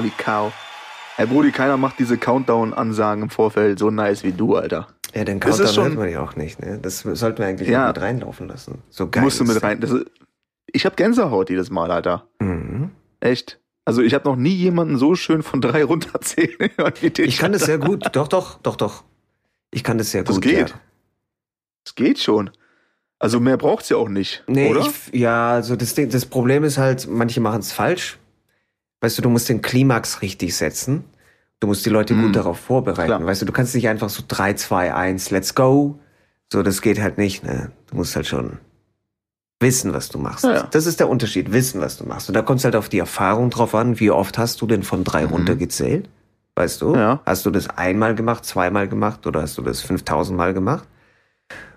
Holy cow. Ey, Brudi, keiner macht diese Countdown-Ansagen im Vorfeld so nice wie du, Alter. Ja, den Das Countdown schon- hört man ja auch nicht, ne? Das sollten wir eigentlich Ja. mit reinlaufen lassen. So geil. Musst du mit rein. Das ist, ich hab Gänsehaut jedes Mal, Alter. Mhm. Echt. Also ich habe noch nie jemanden so schön von drei runterzählen. Ich kann das sehr gut. Doch, doch, doch, doch. Ich kann das sehr Das gut. geht. Ja. Es geht schon. Also mehr braucht's ja auch nicht, Nee, oder? Ich, ja, also das, Ding, das Problem ist halt, manche machen es falsch. Weißt du, du musst den Klimax richtig setzen. Du musst die Leute Mhm. gut darauf vorbereiten. Klar. Weißt du, du kannst nicht einfach so 3, 2, 1, let's go. So, das geht halt nicht, ne? Du musst halt schon wissen, was du machst. Ja, ja. Das ist der Unterschied, wissen, was du machst. Und da kommt es halt auf die Erfahrung drauf an, wie oft hast du denn von drei Mhm. runtergezählt? Weißt du? Ja. Hast du das einmal gemacht, zweimal gemacht oder hast du das 5000 Mal gemacht?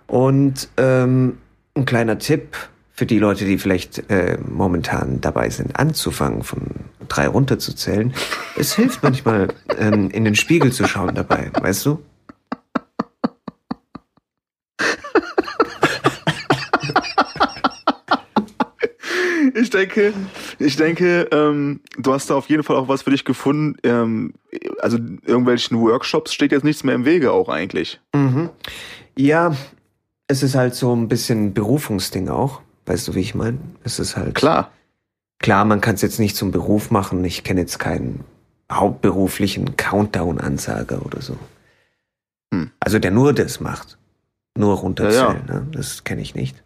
Und ähm, ein kleiner Tipp für die Leute, die vielleicht äh, momentan dabei sind, anzufangen, von drei runterzuzählen. Es hilft manchmal, ähm, in den Spiegel zu schauen dabei, weißt du? Ich denke, ich denke, ähm, du hast da auf jeden Fall auch was für dich gefunden. Ähm, also irgendwelchen Workshops steht jetzt nichts mehr im Wege auch eigentlich. Mhm. Ja, es ist halt so ein bisschen Berufungsding auch. Weißt du, wie ich meine? Es ist halt. Klar. Klar, man kann es jetzt nicht zum Beruf machen. Ich kenne jetzt keinen hauptberuflichen Countdown-Ansager oder so. Hm. Also der nur das macht. Nur runterzählen, Ja, Ne? das kenne ich nicht.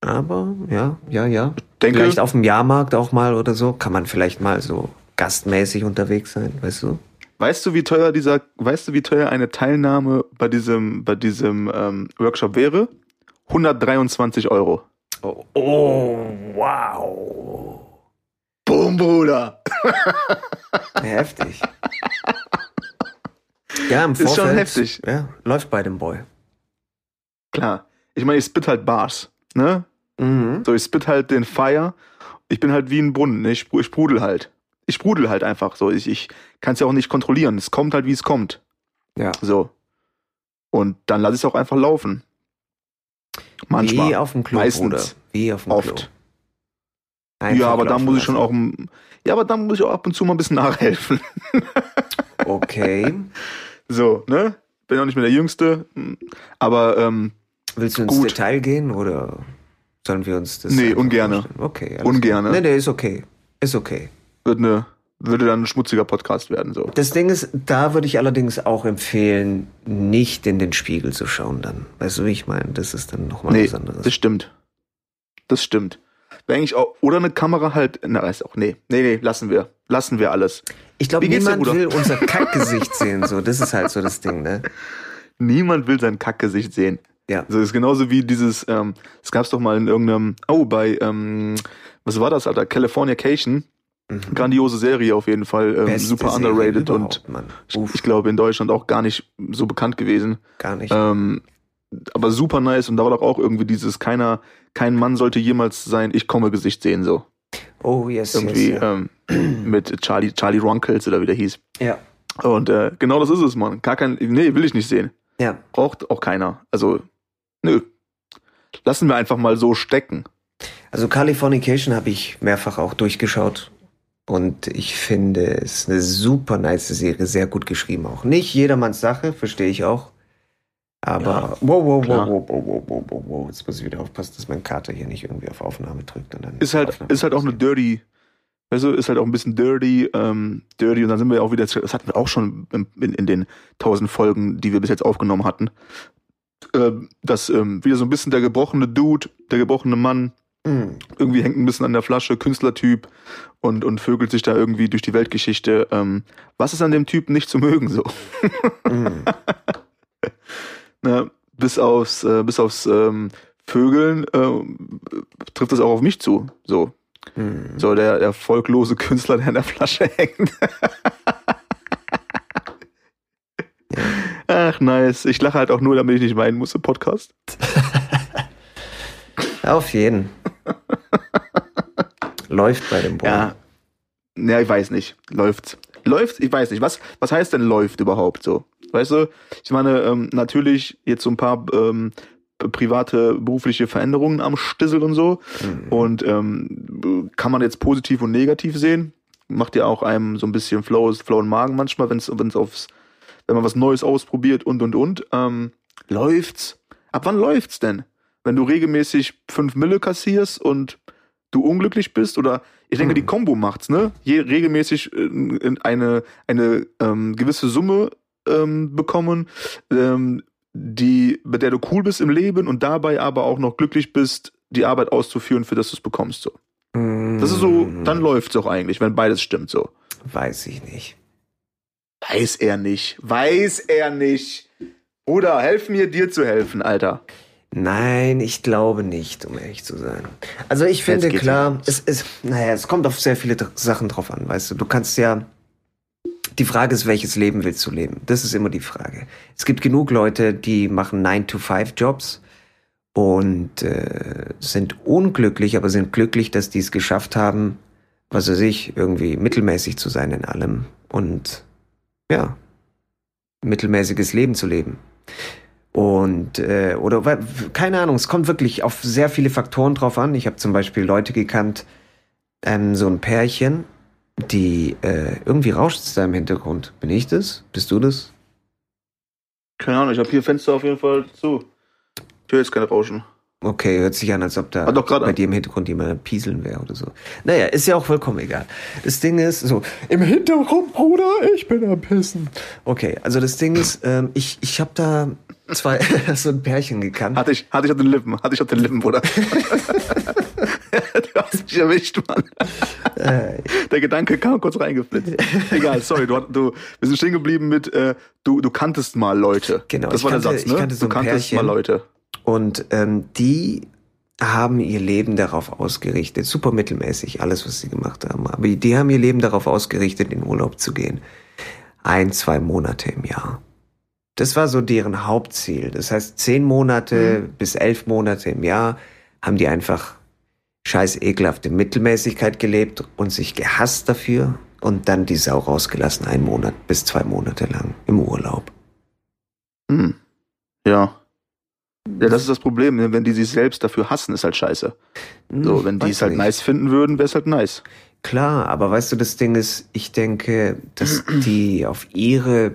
Aber ja, ja, ja. Denke, Vielleicht auf dem Jahrmarkt auch mal oder so. Kann man vielleicht mal so gastmäßig unterwegs sein, weißt du? weißt du, wie teuer dieser, weißt du, wie teuer eine Teilnahme bei diesem, bei diesem ähm, Workshop wäre? 123 Euro. Oh, oh wow. Boom, Bruder. Heftig. Ja, im Ist schon Vorfeld. heftig. Ja, läuft bei dem Boy. Klar. Ich meine, ich spit halt Bars, ne? Mhm. So, ich spit halt den Fire. Ich bin halt wie ein Brunnen, ne? ich, ich sprudel halt. Ich sprudel halt einfach so. Ich, ich kann es ja auch nicht kontrollieren. Es kommt halt, wie es kommt. Ja. So. Und dann lasse ich es auch einfach laufen. Manchmal. Wie auf dem Klo, Meistens. Bruder. Wie auf dem Oft. Klo. Einfach ja, aber da muss ich schon auch. Ja, aber da muss ich auch ab und zu mal ein bisschen nachhelfen. Okay. So, ne? Bin auch nicht mehr der Jüngste. Aber ähm, Willst du ins Gut. Detail gehen oder sollen wir uns das. Nee, ungerne. vorstellen? Okay. Ungerne. gut. Nee, nee, ist okay. Ist okay. wird eine, würde dann ein schmutziger Podcast werden. So. Das Ding ist, da würde ich allerdings auch empfehlen, nicht in den Spiegel zu schauen dann. Weißt du, wie ich meine? Das ist dann nochmal Nee, was anderes. das stimmt. Das stimmt. Wäre eigentlich auch, oder eine Kamera halt, na, ist auch, nee, nee, nee, lassen wir. Lassen wir alles. Ich glaube, niemand will unser Kackgesicht sehen. So, das ist halt so das Ding, ne? Niemand will sein Kackgesicht sehen. Ja. So ist genauso wie dieses, ähm, es gab's doch mal in irgendeinem, oh, bei, ähm, was war das, Alter? Californication. Mhm. Grandiose Serie auf jeden Fall. Ähm, super Serie underrated und ich, glaube in Deutschland auch gar nicht so bekannt gewesen. gar nicht. Ähm, aber super nice und da war doch auch irgendwie dieses, keiner, kein Mann sollte jemals sein Ich komme Gesicht sehen, so. oh, yes, Irgendwie yes. Ja. ähm, mit Charlie, Charlie Runkles oder wie der hieß. ja. Und äh, genau das ist es, Mann. Gar kein, nee, will ich nicht sehen. Ja. Braucht auch keiner. Also, nö. Lassen wir einfach mal so stecken. Also Californication habe ich mehrfach auch durchgeschaut. Und ich finde es eine super nice Serie, sehr gut geschrieben auch. Nicht jedermanns Sache, verstehe ich auch. Aber Ja, wow, wow, klar. wow, wow, wow, wow, wow, wow. Jetzt muss ich wieder aufpassen, dass mein Kater hier nicht irgendwie auf Aufnahme drückt. Und dann Ist halt, Aufnahme ist halt auch eine dirty, weißt du, ist halt auch ein bisschen dirty, ähm, dirty und dann sind wir auch wieder, das hatten wir auch schon in, in, den tausend Folgen, die wir bis jetzt aufgenommen hatten, ähm, dass ähm, wieder so ein bisschen der gebrochene Dude, der gebrochene Mann, Mm, irgendwie hängt ein bisschen an der Flasche, Künstlertyp und, und vögelt sich da irgendwie durch die Weltgeschichte. Ähm, was ist an dem Typ nicht zu mögen so? mm. Ne? Bis aufs, äh, bis aufs ähm, Vögeln äh, trifft es auch auf mich zu. So, Mm. so der, der folglose Künstler, der an der Flasche hängt. Ach, nice. Ich lache halt auch nur, damit ich nicht weinen muss im Podcast. Auf jeden. Läuft bei dem Boy. Ja. Ja, ich weiß nicht. Läuft's. Läuft, ich weiß nicht. Was, was heißt denn läuft überhaupt so? Weißt du, ich meine, ähm, natürlich jetzt so ein paar ähm, private, berufliche Veränderungen am Stissel und so. Mm. Und ähm, kann man jetzt positiv und negativ sehen. macht ja auch einem so ein bisschen Flow, Flow im Magen manchmal, wenn es aufs, wenn man was Neues ausprobiert und und und. Ähm, läuft's? Ab wann läuft's denn? Wenn du regelmäßig fünf Mille kassierst und du unglücklich bist oder ich denke, hm. die Combo macht's, ne? Je regelmäßig äh, eine eine ähm, gewisse Summe ähm, bekommen, ähm, die bei der du cool bist im Leben und dabei aber auch noch glücklich bist, die Arbeit auszuführen, für das du es bekommst so. Das ist so, dann läuft's auch eigentlich, wenn beides stimmt so. Weiß ich nicht. Weiß er nicht. Weiß er nicht. Bruder, helf mir, dir zu helfen, Alter. Nein, ich glaube nicht, um ehrlich zu sein. Also ich finde klar, es ist, naja, es kommt auf sehr viele Sachen drauf an, weißt du. Du kannst ja, die Frage ist, welches Leben willst du leben? Das ist immer die Frage. Es gibt genug Leute, die machen 9-to-5-Jobs und äh, sind unglücklich, aber sind glücklich, dass die es geschafft haben, was weiß ich, irgendwie mittelmäßig zu sein in allem und ja, mittelmäßiges Leben zu leben. Und äh, oder keine Ahnung, es kommt wirklich auf sehr viele Faktoren drauf an. Ich habe zum Beispiel Leute gekannt, ähm, so ein Pärchen, die äh, irgendwie rauscht es da im Hintergrund. Bin ich das? Bist du das? Keine Ahnung, ich habe hier Fenster auf jeden Fall zu. Ich höre jetzt keine Rauschen. Okay, hört sich an, als ob da bei dir im Hintergrund jemand pieseln wäre oder so. Naja, ist ja auch vollkommen egal. Das Ding ist so, im Hintergrund, Bruder, ich bin am Pissen. Okay, also das Ding ist, ähm, ich, ich habe da zwei, so ein Pärchen gekannt. Hatte ich, hatte ich auf den Lippen, hatte ich auf den Lippen, Bruder. du hast mich erwischt, Mann. Äh. Der Gedanke kam kurz reingeflitzt. Egal, sorry, du, du, wir sind stehen geblieben mit, äh, du, du kanntest mal Leute. Genau. Das war kannte, der Satz, ne? So du kanntest Pärchen. mal Leute. Und ähm, die haben ihr Leben darauf ausgerichtet, super mittelmäßig, alles, was sie gemacht haben. Aber die haben ihr Leben darauf ausgerichtet, in Urlaub zu gehen. Ein, zwei Monate im Jahr. Das war so deren Hauptziel. Das heißt, zehn Monate mhm. bis elf Monate im Jahr haben die einfach scheiß ekelhafte Mittelmäßigkeit gelebt und sich gehasst dafür und dann die Sau rausgelassen, einen Monat bis zwei Monate lang im Urlaub. Hm. Ja. Ja, das ist das Problem. Ne? Wenn die sich selbst dafür hassen, ist halt scheiße. So, hm, wenn die es halt nicht. nice finden würden, wäre es halt nice. Klar, aber weißt du, das Ding ist, ich denke, dass die auf ihre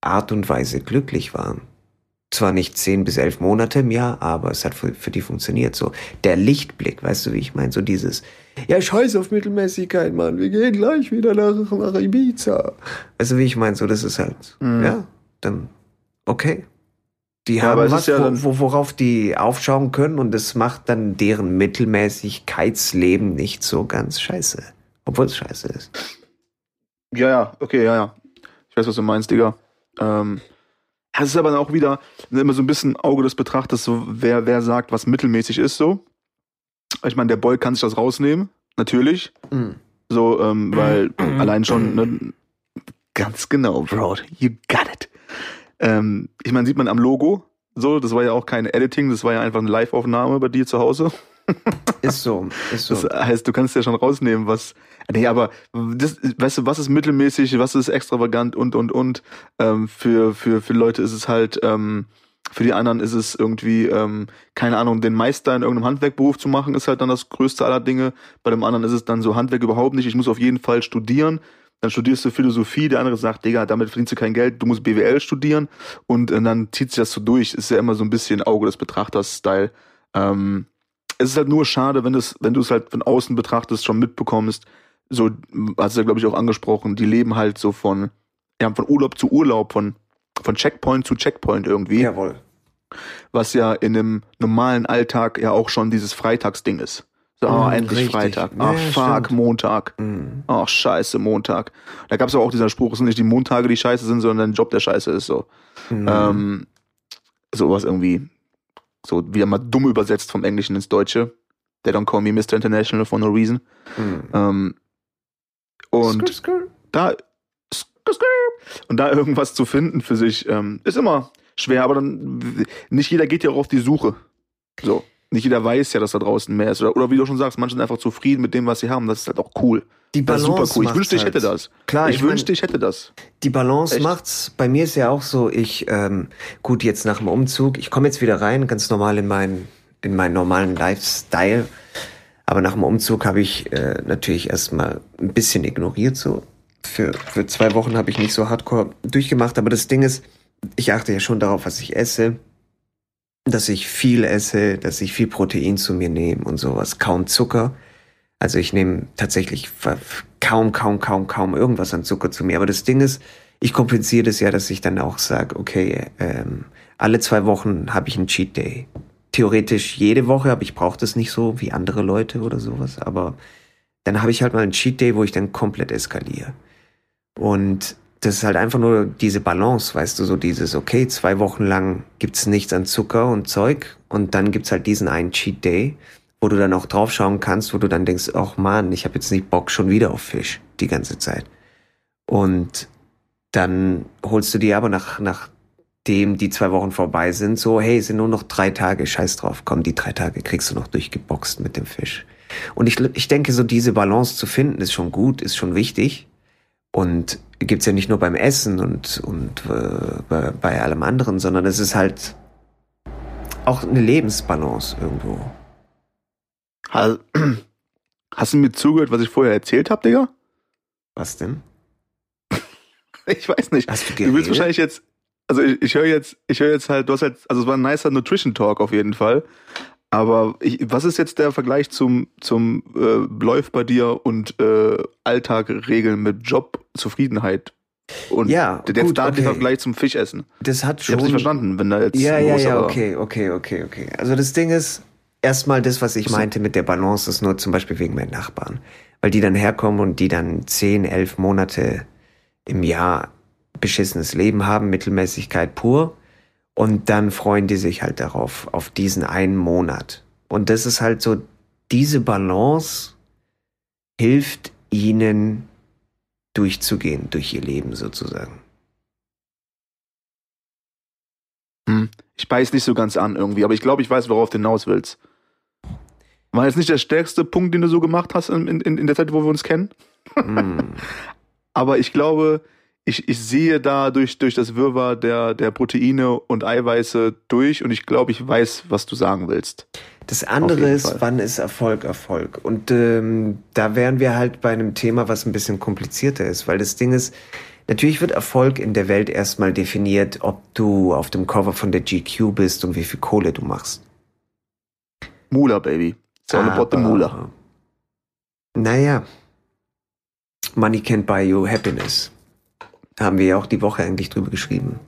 Art und Weise glücklich waren. Zwar nicht zehn bis elf Monate im Jahr, aber es hat für, für die funktioniert. So der Lichtblick, weißt du, wie ich meine? So dieses, ja, scheiß auf Mittelmäßigkeit, Mann, wir gehen gleich wieder nach, nach Ibiza. Weißt du, wie ich meine? So, das ist halt, mhm. ja, dann, okay. Die ja, haben was, ja wo, worauf die aufschauen können und das macht dann deren Mittelmäßigkeitsleben nicht so ganz scheiße. Obwohl es scheiße ist. Ja, ja, okay, ja, ja. Ich weiß, was du meinst, Digga. Ähm, es ist aber dann auch wieder immer so ein bisschen Auge des Betrachters, so wer, wer sagt, was mittelmäßig ist, so. Ich meine, der Boy kann sich das rausnehmen, natürlich. Mhm. So, ähm, weil allein schon, ne, ganz genau, Bro, you got it. Ähm, ich meine, sieht man am Logo, so, das war ja auch kein Editing, das war ja einfach eine Live-Aufnahme bei dir zu Hause. ist so, ist so. Das heißt, du kannst ja schon rausnehmen, was. Nee, aber das, weißt du, was ist mittelmäßig, was ist extravagant und und und. Ähm, für, für, für Leute ist es halt, ähm, für die anderen ist es irgendwie, ähm, keine Ahnung, den Meister in irgendeinem Handwerkberuf zu machen, ist halt dann das größte aller Dinge. Bei dem anderen ist es dann so Handwerk überhaupt nicht. Ich muss auf jeden Fall studieren. Dann studierst du Philosophie, der andere sagt, Digga, damit verdienst du kein Geld, du musst BWL studieren und, und dann zieht sich das so durch. Ist ja immer so ein bisschen Auge des Betrachters-Style. Ähm, es ist halt nur schade, wenn, das, wenn du es halt von außen betrachtest, schon mitbekommst, so, hast du ja, glaube ich, auch angesprochen, die leben halt so von, ja, von Urlaub zu Urlaub, von, von Checkpoint zu Checkpoint irgendwie. Jawohl. Was ja in einem normalen Alltag ja auch schon dieses Freitagsding ist. So, oh, endlich richtig. Freitag. Ach, ja, fuck, stimmt. Montag. Mhm. Ach, scheiße, Montag. Da gab es auch dieser Spruch, es sind nicht die Montage, die scheiße sind, sondern dein Job, der scheiße ist. So. Mhm. Ähm, sowas irgendwie so wieder mal dumm übersetzt vom Englischen ins Deutsche. They don't call me Mr. International for no reason. Mhm. Ähm, und skr, skr. da skr, und da irgendwas zu finden für sich ähm, ist immer schwer, aber dann nicht jeder geht ja auch auf die Suche. So. Nicht jeder weiß ja, dass da draußen mehr ist. Oder, oder wie du schon sagst, manche sind einfach zufrieden mit dem, was sie haben. Das ist halt auch cool. Die Balance das ist super cool. Ich wünschte, ich hätte halt. das. Klar, ich, ich wünschte, ich hätte das. Die Balance Echt? macht's. Bei mir ist ja auch so, ich, ähm, gut, jetzt nach dem Umzug, ich komme jetzt wieder rein, ganz normal in meinen, in meinen normalen Lifestyle. Aber nach dem Umzug habe ich äh, natürlich erstmal ein bisschen ignoriert. So für, für zwei Wochen habe ich nicht so hardcore durchgemacht. Aber das Ding ist, ich achte ja schon darauf, was ich esse. Dass ich viel esse, dass ich viel Protein zu mir nehme und sowas. Kaum Zucker. Also ich nehme tatsächlich kaum, kaum, kaum, kaum irgendwas an Zucker zu mir. Aber das Ding ist, ich kompensiere das ja, dass ich dann auch sage, okay, ähm, alle zwei Wochen habe ich einen Cheat Day theoretisch jede Woche, aber ich brauche das nicht so wie andere Leute oder sowas. Aber dann habe ich halt mal einen Cheat Day, wo ich dann komplett eskaliere. Und das ist halt einfach nur diese Balance, weißt du, so dieses, okay, zwei Wochen lang gibt's nichts an Zucker und Zeug und dann gibt's halt diesen einen Cheat Day, wo du dann auch draufschauen kannst, wo du dann denkst, ach man, ich habe jetzt nicht Bock schon wieder auf Fisch die ganze Zeit. Und dann holst du dir aber nach, nach nachdem die zwei Wochen vorbei sind, so, hey, sind nur noch drei Tage, scheiß drauf, komm, die drei Tage kriegst du noch durchgeboxt mit dem Fisch. Und ich, ich denke, so diese Balance zu finden, ist schon gut, ist schon wichtig. Und gibt's ja nicht nur beim Essen und, und äh, bei, bei allem anderen, sondern es ist halt auch eine Lebensbalance irgendwo. Hast du mir zugehört, was ich vorher erzählt habe, Digga? Was denn? Ich weiß nicht. Hast du, geredet? du willst wahrscheinlich jetzt, also ich, ich höre jetzt, ich höre jetzt halt, du hast halt, also es war ein nicer Nutrition Talk auf jeden Fall. Aber ich, was ist jetzt der Vergleich zum, zum äh, läuft bei dir und äh, Alltag regeln mit Job, Zufriedenheit? Und ja, der, der gut, okay. Vergleich zum Fischessen. Das hat schon. Ich hab's nicht verstanden, wenn da jetzt. Ja, ja, ja, okay, okay, okay, okay. Also das Ding ist, erstmal das, was ich meinte mit der Balance, ist nur zum Beispiel wegen meinen Nachbarn. Weil die dann herkommen und die dann zehn, elf Monate im Jahr beschissenes Leben haben, Mittelmäßigkeit pur. Und dann freuen die sich halt darauf, auf diesen einen Monat. Und das ist halt so, diese Balance hilft ihnen durchzugehen, durch ihr Leben sozusagen. Hm. Ich beiß nicht so ganz an irgendwie, aber ich glaube, ich weiß, worauf du hinaus willst. War jetzt nicht der stärkste Punkt, den du so gemacht hast in, in, in der Zeit, wo wir uns kennen. Mm. aber ich glaube, ich, ich sehe da durch, durch das Wirrwarr der, der Proteine und Eiweiße durch und ich glaube, ich weiß, was du sagen willst. Das andere ist, Fall. wann ist Erfolg Erfolg? Und ähm, da wären wir halt bei einem Thema, was ein bisschen komplizierter ist, weil das Ding ist, natürlich wird Erfolg in der Welt erstmal definiert, ob du auf dem Cover von der GQ bist und wie viel Kohle du machst. Mula, Baby. It's all about the Mula. Naja. Money can't buy you happiness. Haben wir ja auch die Woche eigentlich drüber geschrieben.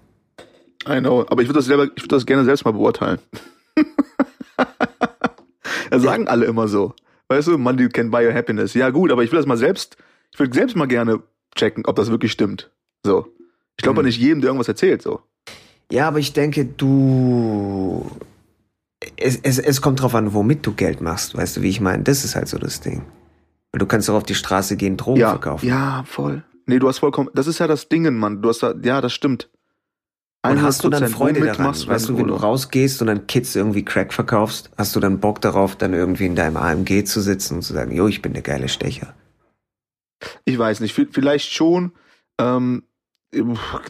I know, aber ich würde das, selber, ich das gerne selbst mal beurteilen. das sagen alle immer so. Weißt du, man, you can buy your happiness. Ja, gut, aber ich will das mal selbst, ich würde selbst mal gerne checken, ob das wirklich stimmt. So. Ich glaube hm. nicht jedem, der irgendwas erzählt, so. Ja, aber ich denke, du. Es, es, es kommt drauf an, womit du Geld machst, weißt du, wie ich meine? Das ist halt so das Ding. Weil du kannst doch auf die Straße gehen, Drogen ja, verkaufen. Ja, voll. Nee, du hast vollkommen, das ist ja das Dingen, Mann. Du hast da, ja, das stimmt. Und hast du dann Freude daran? Machst, weißt du, wenn du rausgehst und dann Kids irgendwie Crack verkaufst, hast du dann Bock darauf, dann irgendwie in deinem AMG zu sitzen und zu sagen, jo, ich bin der geile Stecher? Ich weiß nicht, vielleicht schon. Ähm,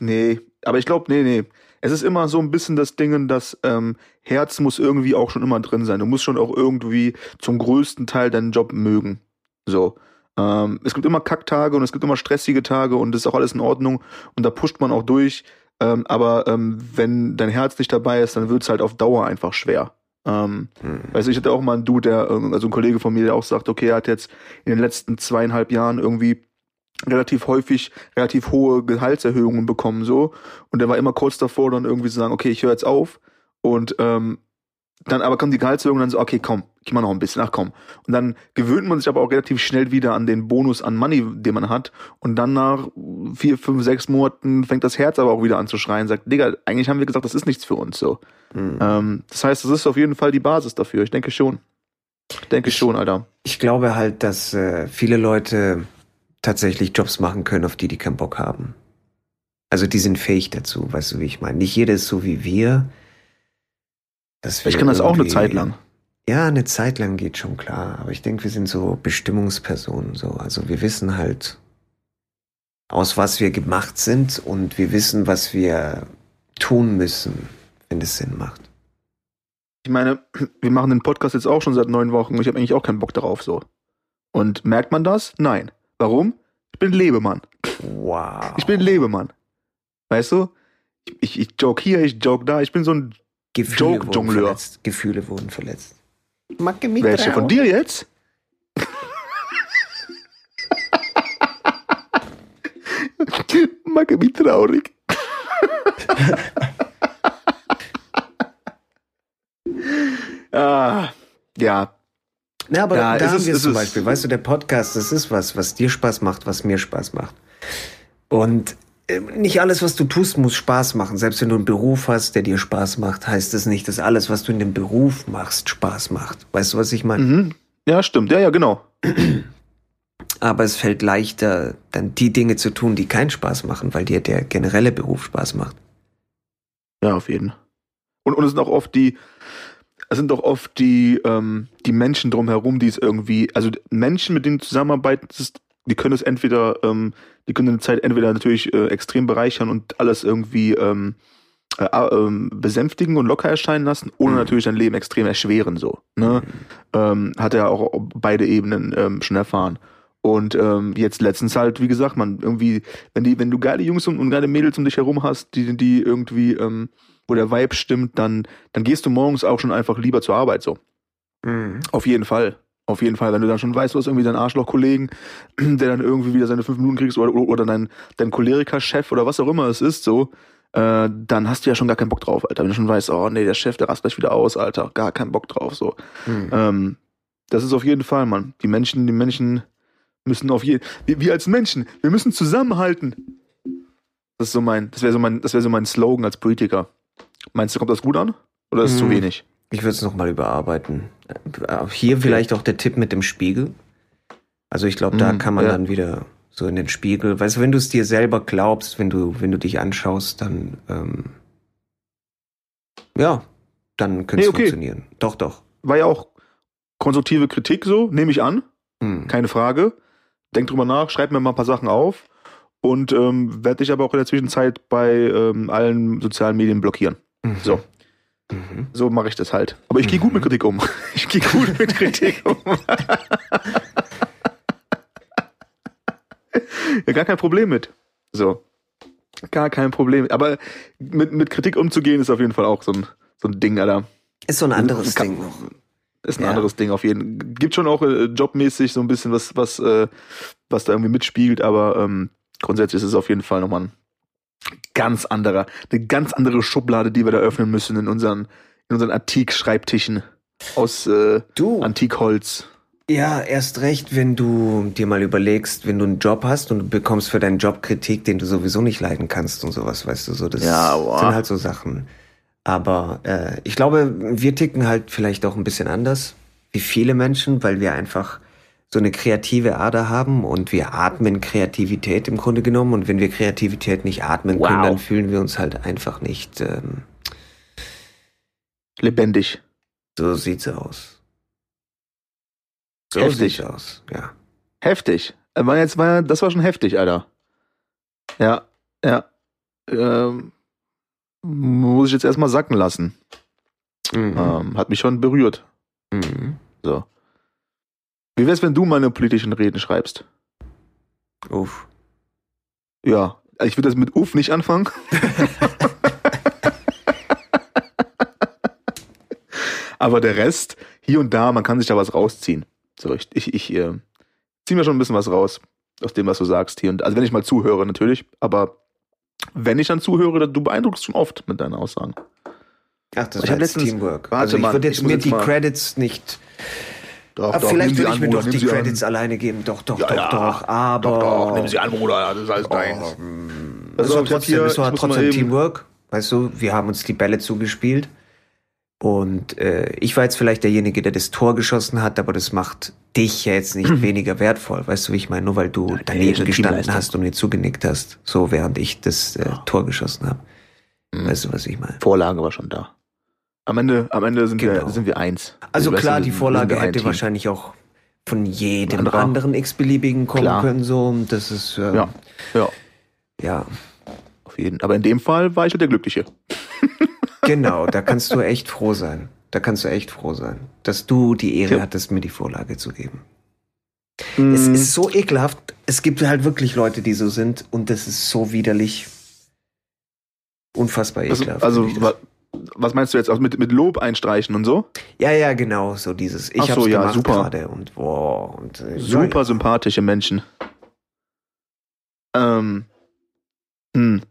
nee, aber ich glaube, nee, nee. Es ist immer so ein bisschen das Ding, dass ähm, Herz muss irgendwie auch schon immer drin sein. Du musst schon auch irgendwie zum größten Teil deinen Job mögen. So. Ähm, es gibt immer Kacktage und es gibt immer stressige Tage und das ist auch alles in Ordnung und da pusht man auch durch. Ähm, aber ähm, wenn dein Herz nicht dabei ist, dann wird es halt auf Dauer einfach schwer. Ähm, hm. Weißt du, ich hatte auch mal einen Dude, der, also ein Kollege von mir, der auch sagt, okay, er hat jetzt in den letzten zweieinhalb Jahren irgendwie relativ häufig relativ hohe Gehaltserhöhungen bekommen so und der war immer kurz davor dann irgendwie zu sagen, okay, ich höre jetzt auf und ähm, dann aber kommt die Gehaltserhöhung und dann so, okay, komm, ich mach noch ein bisschen, ach komm. Und dann gewöhnt man sich aber auch relativ schnell wieder an den Bonus an Money, den man hat. Und dann nach vier, fünf, sechs Monaten fängt das Herz aber auch wieder an zu schreien, sagt, Digga, eigentlich haben wir gesagt, das ist nichts für uns so. Mhm. Ähm, das heißt, das ist auf jeden Fall die Basis dafür. Ich denke schon. Ich denke ich, schon, Alter. Ich glaube halt, dass äh, viele Leute tatsächlich Jobs machen können, auf die die keinen Bock haben. Also die sind fähig dazu, weißt du, wie ich meine. Nicht jeder ist so wie wir ich kann das auch eine Zeit lang. Ja, eine Zeit lang geht schon klar. Aber ich denke, wir sind so Bestimmungspersonen. So. Also wir wissen halt, aus was wir gemacht sind und wir wissen, was wir tun müssen, wenn es Sinn macht. Ich meine, wir machen den Podcast jetzt auch schon seit neun Wochen und ich habe eigentlich auch keinen Bock darauf so. Und merkt man das? Nein. Warum? Ich bin Lebemann. Wow. Ich bin Lebemann. Weißt du? Ich, ich joke hier, ich joke da. Ich bin so ein Gefühle wurden Joke-Jongleur. verletzt. Gefühle wurden verletzt. Macke mit Welche von dir jetzt? Macke wie traurig. ah, ja, Na, aber Ja, da es haben ist- wir es es zum ist- Beispiel. Weißt du, der Podcast, das ist was, was dir Spaß macht, was mir Spaß macht. Und nicht alles, was du tust, muss Spaß machen. Selbst wenn du einen Beruf hast, der dir Spaß macht, heißt es nicht, dass alles, was du in dem Beruf machst, Spaß macht. Weißt du, was ich meine? mhm. ja, stimmt. Ja, ja, genau. Aber es fällt leichter, dann die Dinge zu tun, die keinen Spaß machen, weil dir der generelle Beruf Spaß macht. Ja, auf jeden. Und, und es sind auch oft die, es sind auch oft die, ähm, die Menschen drumherum, die es irgendwie, also Menschen, mit denen du zusammenarbeitest, die können es entweder, ähm, die können eine Zeit entweder natürlich äh, extrem bereichern und alles irgendwie ähm, äh, ähm, besänftigen und locker erscheinen lassen, oder Mhm. natürlich dein Leben extrem erschweren so. Ne? Ähm, hat er auch beide Ebenen ähm, schon erfahren. Und ähm, jetzt letztens halt, wie gesagt, man irgendwie, wenn die, wenn du geile Jungs und, und geile Mädels um dich herum hast, die, die irgendwie, ähm, wo der Vibe stimmt, dann, dann gehst du morgens auch schon einfach lieber zur Arbeit so. Mhm. Auf jeden Fall. Auf jeden Fall, wenn du dann schon weißt, du hast irgendwie deinen Arschloch-Kollegen, der dann irgendwie wieder seine fünf Minuten kriegst oder, oder, dein, dein Choleriker-Chef oder was auch immer es ist, so, äh, dann hast du ja schon gar keinen Bock drauf, Alter. Wenn du schon weißt, oh nee, der Chef, der rast gleich wieder aus, Alter, gar keinen Bock drauf, so. Mhm. Ähm, das ist auf jeden Fall, Mann. Die Menschen, die Menschen müssen auf jeden wir, wir als Menschen, wir müssen zusammenhalten. Das ist so mein, das wäre so mein, das wäre so mein Slogan als Politiker. Meinst du, kommt das gut an? Oder ist es zu Mhm. wenig? Ich würde es nochmal überarbeiten. Hier vielleicht auch der Tipp mit dem Spiegel. Also ich glaube, da Mhm, kann man ja. dann wieder so in den Spiegel. Weißt du, wenn du es dir selber glaubst, wenn du, wenn du dich anschaust, dann ähm, ja, dann könnte es Nee, okay. funktionieren. Doch, doch. War ja auch konstruktive Kritik so, nehme ich an, Hm. keine Frage. Denk drüber nach, schreib mir mal ein paar Sachen auf und ähm, werde dich aber auch in der Zwischenzeit bei ähm, allen sozialen Medien blockieren. Mhm. So. Mhm. So mache ich das halt. Aber ich gehe gut Mhm. mit Kritik um. Ich gehe gut mit Kritik um. ja, gar kein Problem mit. So. Gar kein Problem. Aber mit, mit Kritik umzugehen ist auf jeden Fall auch so ein, so ein Ding, Alter. Ist so ein anderes Kann- Ding noch. Ist ein Ja. anderes Ding auf jeden Fall. Gibt schon auch äh, jobmäßig so ein bisschen was, was, äh, was da irgendwie mitspiegelt, aber ähm, grundsätzlich ist es auf jeden Fall nochmal ein ganz anderer, eine ganz andere Schublade, die wir da öffnen müssen in unseren, in unseren Antik-Schreibtischen aus äh, Du, Antikholz. ja, erst recht, wenn du dir mal überlegst, wenn du einen Job hast und du bekommst für deinen Job Kritik, den du sowieso nicht leiden kannst und sowas, weißt du, so das Ja, sind halt so Sachen. Aber äh, ich glaube, wir ticken halt vielleicht auch ein bisschen anders wie viele Menschen, weil wir einfach so eine kreative Ader haben und wir atmen Kreativität im Grunde genommen. Und wenn wir Kreativität nicht atmen können, Wow. dann fühlen wir uns halt einfach nicht. Ähm, Lebendig. so sieht's aus. So Heftig. sieht's aus, ja. Heftig. Äh, War jetzt, war, das war schon heftig, Alter. Ja, ja. Ähm, muss ich jetzt erstmal sacken lassen. Mhm. Ähm, hat mich schon berührt. Mhm. So. Wie wär's, wenn du meine politischen Reden schreibst? Uff. Ja, ich würde das mit Uff nicht anfangen. Aber der Rest, hier und da, man kann sich da was rausziehen. So, ich, ich, ich äh, ziehe mir schon ein bisschen was raus aus dem, was du sagst hier und also wenn ich mal zuhöre natürlich, aber wenn ich dann zuhöre, dann, du beeindruckst schon oft mit deinen Aussagen. Ach, das letztens- Teamwork. Warte also ich mal, würde jetzt mir jetzt die mal- Credits nicht. Doch, Aber doch, vielleicht würde ich mir Bruder, doch die sie an. Credits alleine geben. Doch, doch, Ja, doch, ja. doch. Aber. Doch, doch, nimm sie an, Bruder, das ist alles Oh, deins. mm. Das Das war ist trotzdem, hier- es war ich muss mal trotzdem Teamwork. Weißt du, wir haben uns die Bälle zugespielt. Und äh, ich war jetzt vielleicht derjenige, der das Tor geschossen hat, aber das macht dich ja jetzt nicht weniger wertvoll. Weißt du, wie ich meine? Nur weil du ist daneben gestanden hast und mir zugenickt hast, so während ich das äh, Tor geschossen habe. Mhm. Weißt du, was ich meine? Vorlage war schon da. Am Ende, am Ende sind, Genau. wir, sind wir eins. Also Weißt du, klar, wir die Vorlage hätte wahrscheinlich auch von jedem Anderer. anderen x-beliebigen kommen Klar. können. So, das ist ähm, Ja, ja, ja, auf jeden. Aber in dem Fall war ich halt der Glückliche. genau. Da kannst du echt froh sein. Da kannst du echt froh sein, dass du die Ehre Ja. hattest, mir die Vorlage zu geben. Mm, Es ist so ekelhaft. Es gibt halt wirklich Leute, die so sind und das ist so widerlich. Unfassbar also, ekelhaft. also wa, was meinst du jetzt? Also mit, mit Lob einstreichen und so? ja, ja, genau, so dieses. Ich Ach so, hab's ja, super. gerade und boah und äh, Super ja, sympathische Menschen. Ähm, hm.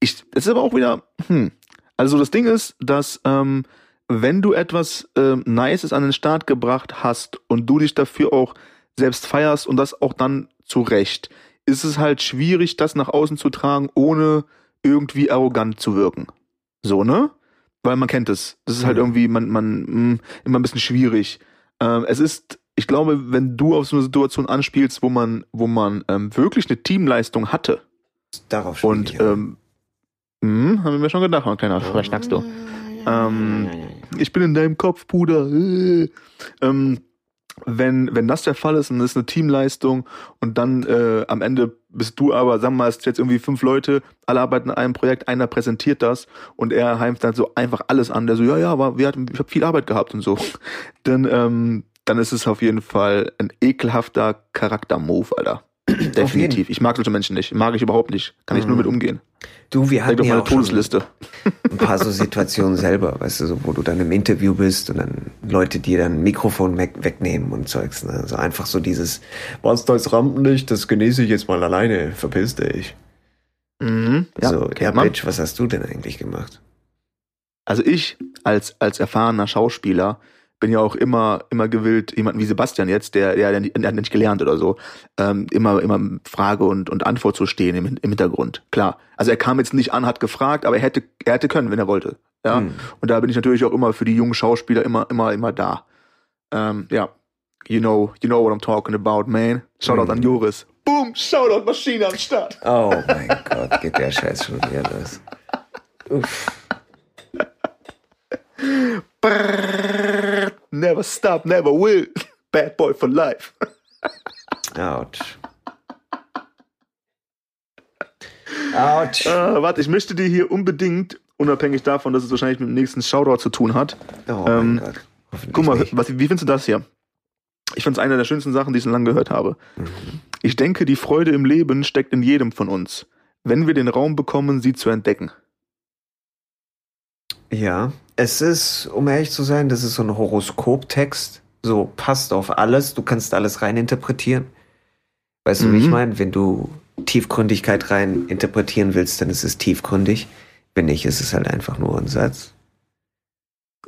Ich, das ist aber auch wieder, hm. Also das Ding ist, dass ähm, wenn du etwas ähm, Nices an den Start gebracht hast und du dich dafür auch selbst feierst und das auch dann zurecht, ist es halt schwierig, das nach außen zu tragen, ohne irgendwie arrogant zu wirken. So, ne? Weil man kennt es. Das ist halt Mhm. irgendwie, man, man, mh, immer ein bisschen schwierig. Ähm, es ist, ich glaube, wenn du auf so eine Situation anspielst, wo man, wo man ähm, wirklich eine Teamleistung hatte Darauf und ich ähm, mh, haben wir mir schon gedacht, mein kleiner, was schnackst du? Ähm, ich bin in deinem Kopf, Bruder. Äh. Ähm, wenn, wenn das der Fall ist und es ist eine Teamleistung und dann äh, am Ende bist du aber, wir mal, es jetzt irgendwie fünf Leute, alle arbeiten an einem Projekt, einer präsentiert das und er heimt dann so einfach alles an, der so, ja, ja, aber wir hatten, ich habe viel Arbeit gehabt und so. Dann, ähm, dann ist es auf jeden Fall ein ekelhafter Charaktermove, Alter. Definitiv. Ich mag solche Menschen nicht. Mag ich überhaupt nicht. Kann ich nur Mhm. mit umgehen. Du, wir hatten ja meine auch Todesliste. ein paar so Situationen selber, weißt du, so, wo du dann im Interview bist und dann Leute dir dann ein Mikrofon weg, wegnehmen und Zeugs. Ne? Also einfach so dieses, was da ist Rampenlicht, das genieße ich jetzt mal alleine, verpiss dich. Mhm. Ja, so, ja, man. Bitch, was hast du denn eigentlich gemacht? Also ich als als erfahrener Schauspieler bin ja auch immer immer gewillt, jemanden wie Sebastian jetzt, der der, der, hat nicht gelernt oder so, ähm, immer immer Frage und und Antwort zu stehen im, im Hintergrund. Klar. Also er kam jetzt nicht an, hat gefragt, aber er hätte er hätte können, wenn er wollte. Ja. Hm. Und da bin ich natürlich auch immer für die jungen Schauspieler immer immer immer da. Ähm, ja. You know, you know what I'm talking about, man. Shoutout Mhm. an Joris. Boom, Shoutout Maschine am Start. Oh mein Gott, geht der Scheiß schon wieder los. Uff. Brrr, never stop, never will. Bad boy for life. Ouch. Ouch. Äh, warte, ich möchte dir hier unbedingt, unabhängig davon, dass es wahrscheinlich mit dem nächsten Shoutout zu tun hat. Oh ähm, Guck mal, was, wie findest du das hier? Ich finde es eine der schönsten Sachen, die ich so lange gehört habe. Ich denke, die Freude im Leben steckt in jedem von uns, wenn wir den Raum bekommen, sie zu entdecken. Ja, es ist, um ehrlich zu sein, das ist so ein Horoskoptext. So passt auf alles. Du kannst alles rein interpretieren. Weißt du, wie ich Mhm. meine? Wenn du Tiefgründigkeit rein interpretieren willst, dann ist es tiefgründig. Wenn nicht, ist es halt einfach nur ein Satz.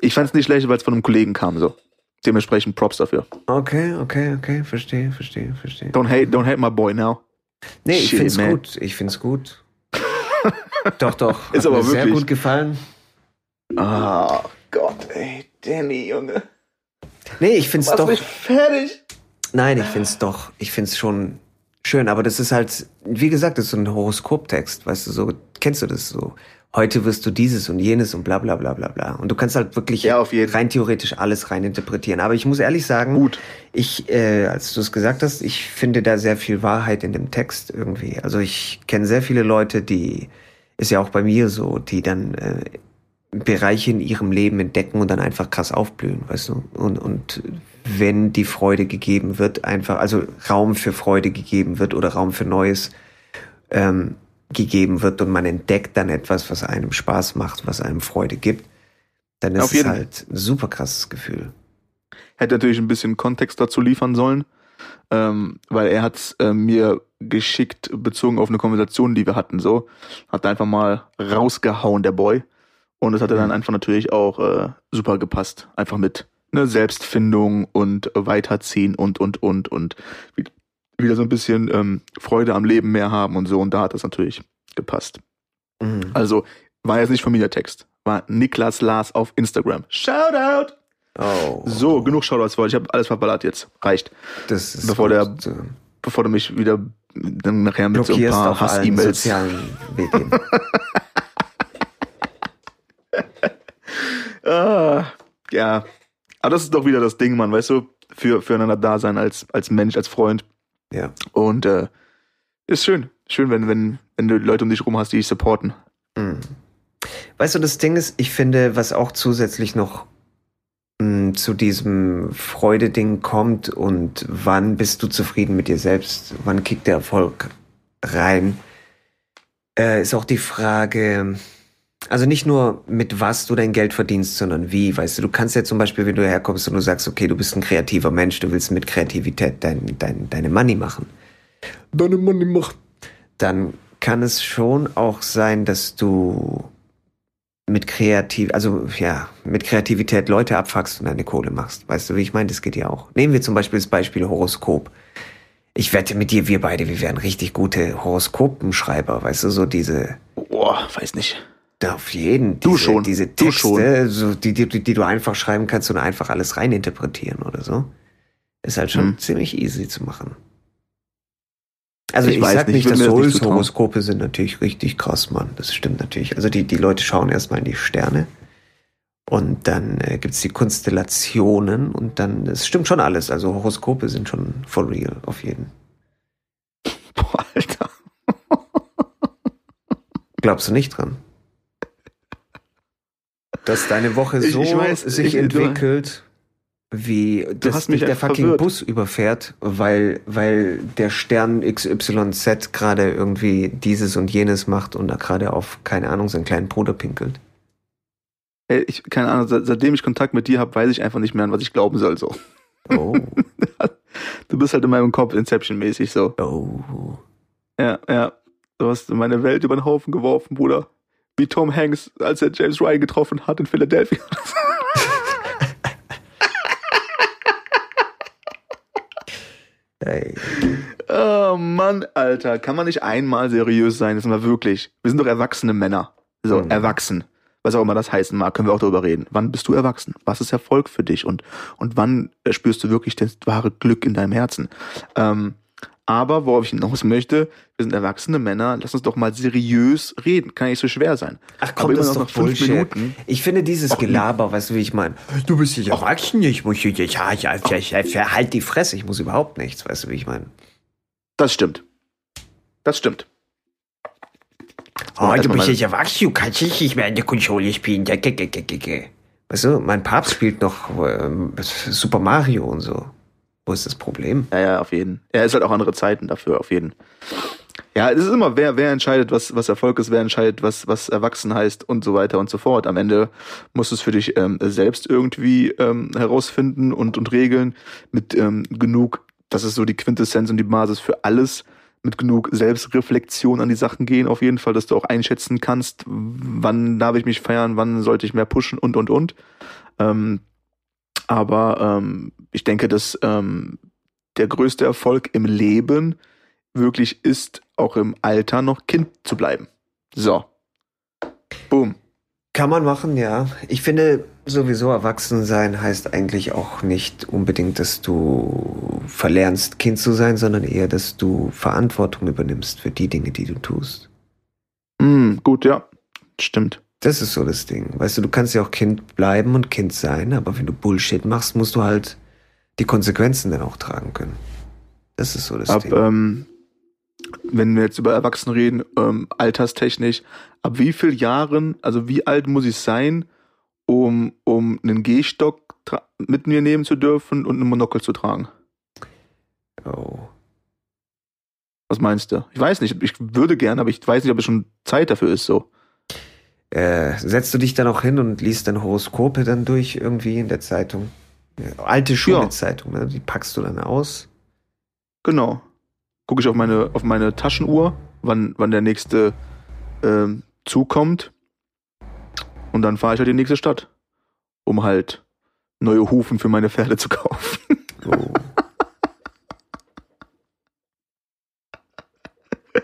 Ich fand es nicht schlecht, weil es von einem Kollegen kam, so. Dementsprechend Props dafür. Okay, okay, okay, verstehe, verstehe, verstehe. Don't hate, don't hate my boy now. Nee, ich Shit, find's man. gut. Ich find's gut. doch, doch. Ist Hat aber mir sehr wirklich- gut gefallen. Ah, Gott, ey, Danny, Junge. Nee, ich find's doch. fertig. Nein, ich find's doch, ich find's schon schön, aber das ist halt, wie gesagt, das ist so ein Horoskoptext, weißt du, so, kennst du das so? Heute wirst du dieses und jenes und bla bla bla bla bla. Und du kannst halt wirklich Ja, rein theoretisch alles rein interpretieren. Aber ich muss ehrlich sagen, Gut. ich, äh, als du es gesagt hast, ich finde da sehr viel Wahrheit in dem Text irgendwie. Also ich kenne sehr viele Leute, die, ist ja auch bei mir so, die dann äh, Bereiche in ihrem Leben entdecken und dann einfach krass aufblühen, weißt du? Und, und wenn die Freude gegeben wird, einfach, also Raum für Freude gegeben wird oder Raum für Neues ähm, gegeben wird und man entdeckt dann etwas, was einem Spaß macht, was einem Freude gibt, dann ist es halt ein super krasses Gefühl. Hätte natürlich ein bisschen Kontext dazu liefern sollen, ähm, weil er hat äh, mir geschickt, bezogen auf eine Konversation, die wir hatten, so, hat einfach mal rausgehauen, der Boy. Und es hat dann Mhm. einfach natürlich auch äh, super gepasst. Einfach mit ne, Selbstfindung und weiterziehen und, und, und, und wie- wieder so ein bisschen ähm, Freude am Leben mehr haben und so. Und da hat das natürlich gepasst. Mhm. Also war jetzt nicht von mir der Text. War Niklas Lars auf Instagram. Shoutout! Oh. So, genug Shoutouts heute. Ich habe alles verballert jetzt. Reicht. Das ist Bevor der- Bevor du mich wieder dann nachher mit so ein paar Hass-E-Mails. sozialen Medien. Ah, ja. Aber das ist doch wieder das Ding, Mann, weißt du? Für, füreinander da sein als, als Mensch, als Freund. ja. Und äh, ist schön. Schön, wenn, wenn, wenn du Leute um dich rum hast, die dich supporten. Mhm. Weißt du, das Ding ist, ich finde, was auch zusätzlich noch mh, zu diesem Freude-Ding kommt und wann bist du zufrieden mit dir selbst, wann kickt der Erfolg rein, äh, ist auch die Frage, also nicht nur mit was du dein Geld verdienst, sondern wie. Weißt du, du kannst ja zum Beispiel, wenn du herkommst und du sagst, okay, du bist ein kreativer Mensch, du willst mit Kreativität dein, dein, deine Money machen. Deine Money macht. Dann kann es schon auch sein, dass du mit kreativ, also ja, mit Kreativität Leute abfuckst und deine Kohle machst. Weißt du, wie ich meine? Das geht ja auch. Nehmen wir zum Beispiel das Beispiel Horoskop. Ich wette mit dir, wir beide, wir wären richtig gute Horoskopenschreiber, weißt du, so diese. Boah, weiß nicht. Auf jeden. Du diese, schon. Diese Du Texte, schon. So, die, die, die du einfach schreiben kannst und einfach alles reininterpretieren oder so. Ist halt schon Hm. ziemlich easy zu machen. Also Ich ich, weiß sag nicht, nicht, dass mir das nicht zutrauen. Horoskope sind natürlich richtig krass, Mann. Das stimmt natürlich. Also die, die Leute schauen erstmal in die Sterne. Und dann äh, gibt's die Konstellationen und dann, es stimmt schon alles. Also Horoskope sind schon for real, auf jeden. Boah, Alter. Glaubst du nicht dran? Dass deine Woche Ich- so ich weiß, sich ich- du- entwickelt, wie dass hast mich der fucking verwirrt. Bus überfährt, weil, weil der Stern XYZ gerade irgendwie dieses und jenes macht und da gerade auf, keine Ahnung, seinen kleinen Bruder pinkelt. Ey, ich, keine Ahnung, seit, seitdem ich Kontakt mit dir habe, weiß ich einfach nicht mehr, an was ich glauben soll. So. Oh, Du bist halt in meinem Kopf Inception-mäßig so. oh. Ja, ja. Du hast meine Welt über den Haufen geworfen, Bruder. Wie Tom Hanks, als er James Ryan getroffen hat in Philadelphia. Ey. Oh Mann, Alter. Kann man nicht einmal seriös sein? Das ist mal wirklich. Wir sind doch erwachsene Männer. So, Mhm. erwachsen. Was auch immer das heißen mag, können wir auch darüber reden. Wann bist du erwachsen? Was ist Erfolg für dich? Und, und wann äh, spürst du wirklich das wahre Glück in deinem Herzen? Ähm, aber worauf ich hinaus möchte, wir sind erwachsene Männer, lass uns doch mal seriös reden. Kann nicht so schwer sein. Ach komm, das ist noch doch Bullshit. Minuten. Ich finde dieses Och, Gelaber, weißt du, wie ich meine? Du bist nicht erwachsen, ich muss ja, ja, ja, ja, ja, ja, halt die Fresse, ich muss überhaupt nichts, weißt du, wie ich meine? Das stimmt. Das stimmt. Oh, du bist nicht erwachsen, du kannst nicht mehr in der Konsole spielen. Ja. Weißt du, mein Papst spielt noch ähm, Super Mario und so. Wo ist das Problem? Ja, ja, auf jeden. Ja, ist halt auch andere Zeiten dafür, auf jeden. Ja, es ist immer, wer, wer entscheidet, was, was Erfolg ist, wer entscheidet, was, was erwachsen heißt und so weiter und so fort. Am Ende musst du es für dich ähm, selbst irgendwie ähm, herausfinden und, und regeln mit ähm, genug, das ist so die Quintessenz und die Basis für alles, mit genug Selbstreflexion an die Sachen gehen, auf jeden Fall, dass du auch einschätzen kannst, wann darf ich mich feiern, wann sollte ich mehr pushen und und und. Ähm, aber ähm, ich denke, dass ähm, der größte Erfolg im Leben wirklich ist, auch im Alter noch Kind zu bleiben. So. Boom. Kann man machen, ja. Ich finde sowieso erwachsen sein heißt eigentlich auch nicht unbedingt, dass du verlernst, Kind zu sein, sondern eher, dass du Verantwortung übernimmst für die Dinge, die du tust. Mm, gut, ja. Stimmt. Das ist so das Ding. Weißt du, du kannst ja auch Kind bleiben und Kind sein, aber wenn du Bullshit machst, musst du halt die Konsequenzen dann auch tragen können. Das ist so das Ab, Ding. ähm, wenn wir jetzt über Erwachsene reden, ähm, alterstechnisch, ab wie viel Jahren, also wie alt muss ich sein, um, um einen Gehstock mit mir nehmen zu dürfen und einen Monokel zu tragen? oh. Was meinst du? Ich weiß nicht, ich würde gern, aber ich weiß nicht, ob es schon Zeit dafür ist so. Äh, setzt du dich dann auch hin und liest dann Horoskope dann durch irgendwie in der Zeitung? Ja, alte Schule-Zeitung, ne? die packst du dann aus. Genau. Gucke ich auf meine, auf meine Taschenuhr, wann, wann der nächste ähm, Zug kommt. Und dann fahre ich halt in die nächste Stadt, um halt neue Hufen für meine Pferde zu kaufen. Oh.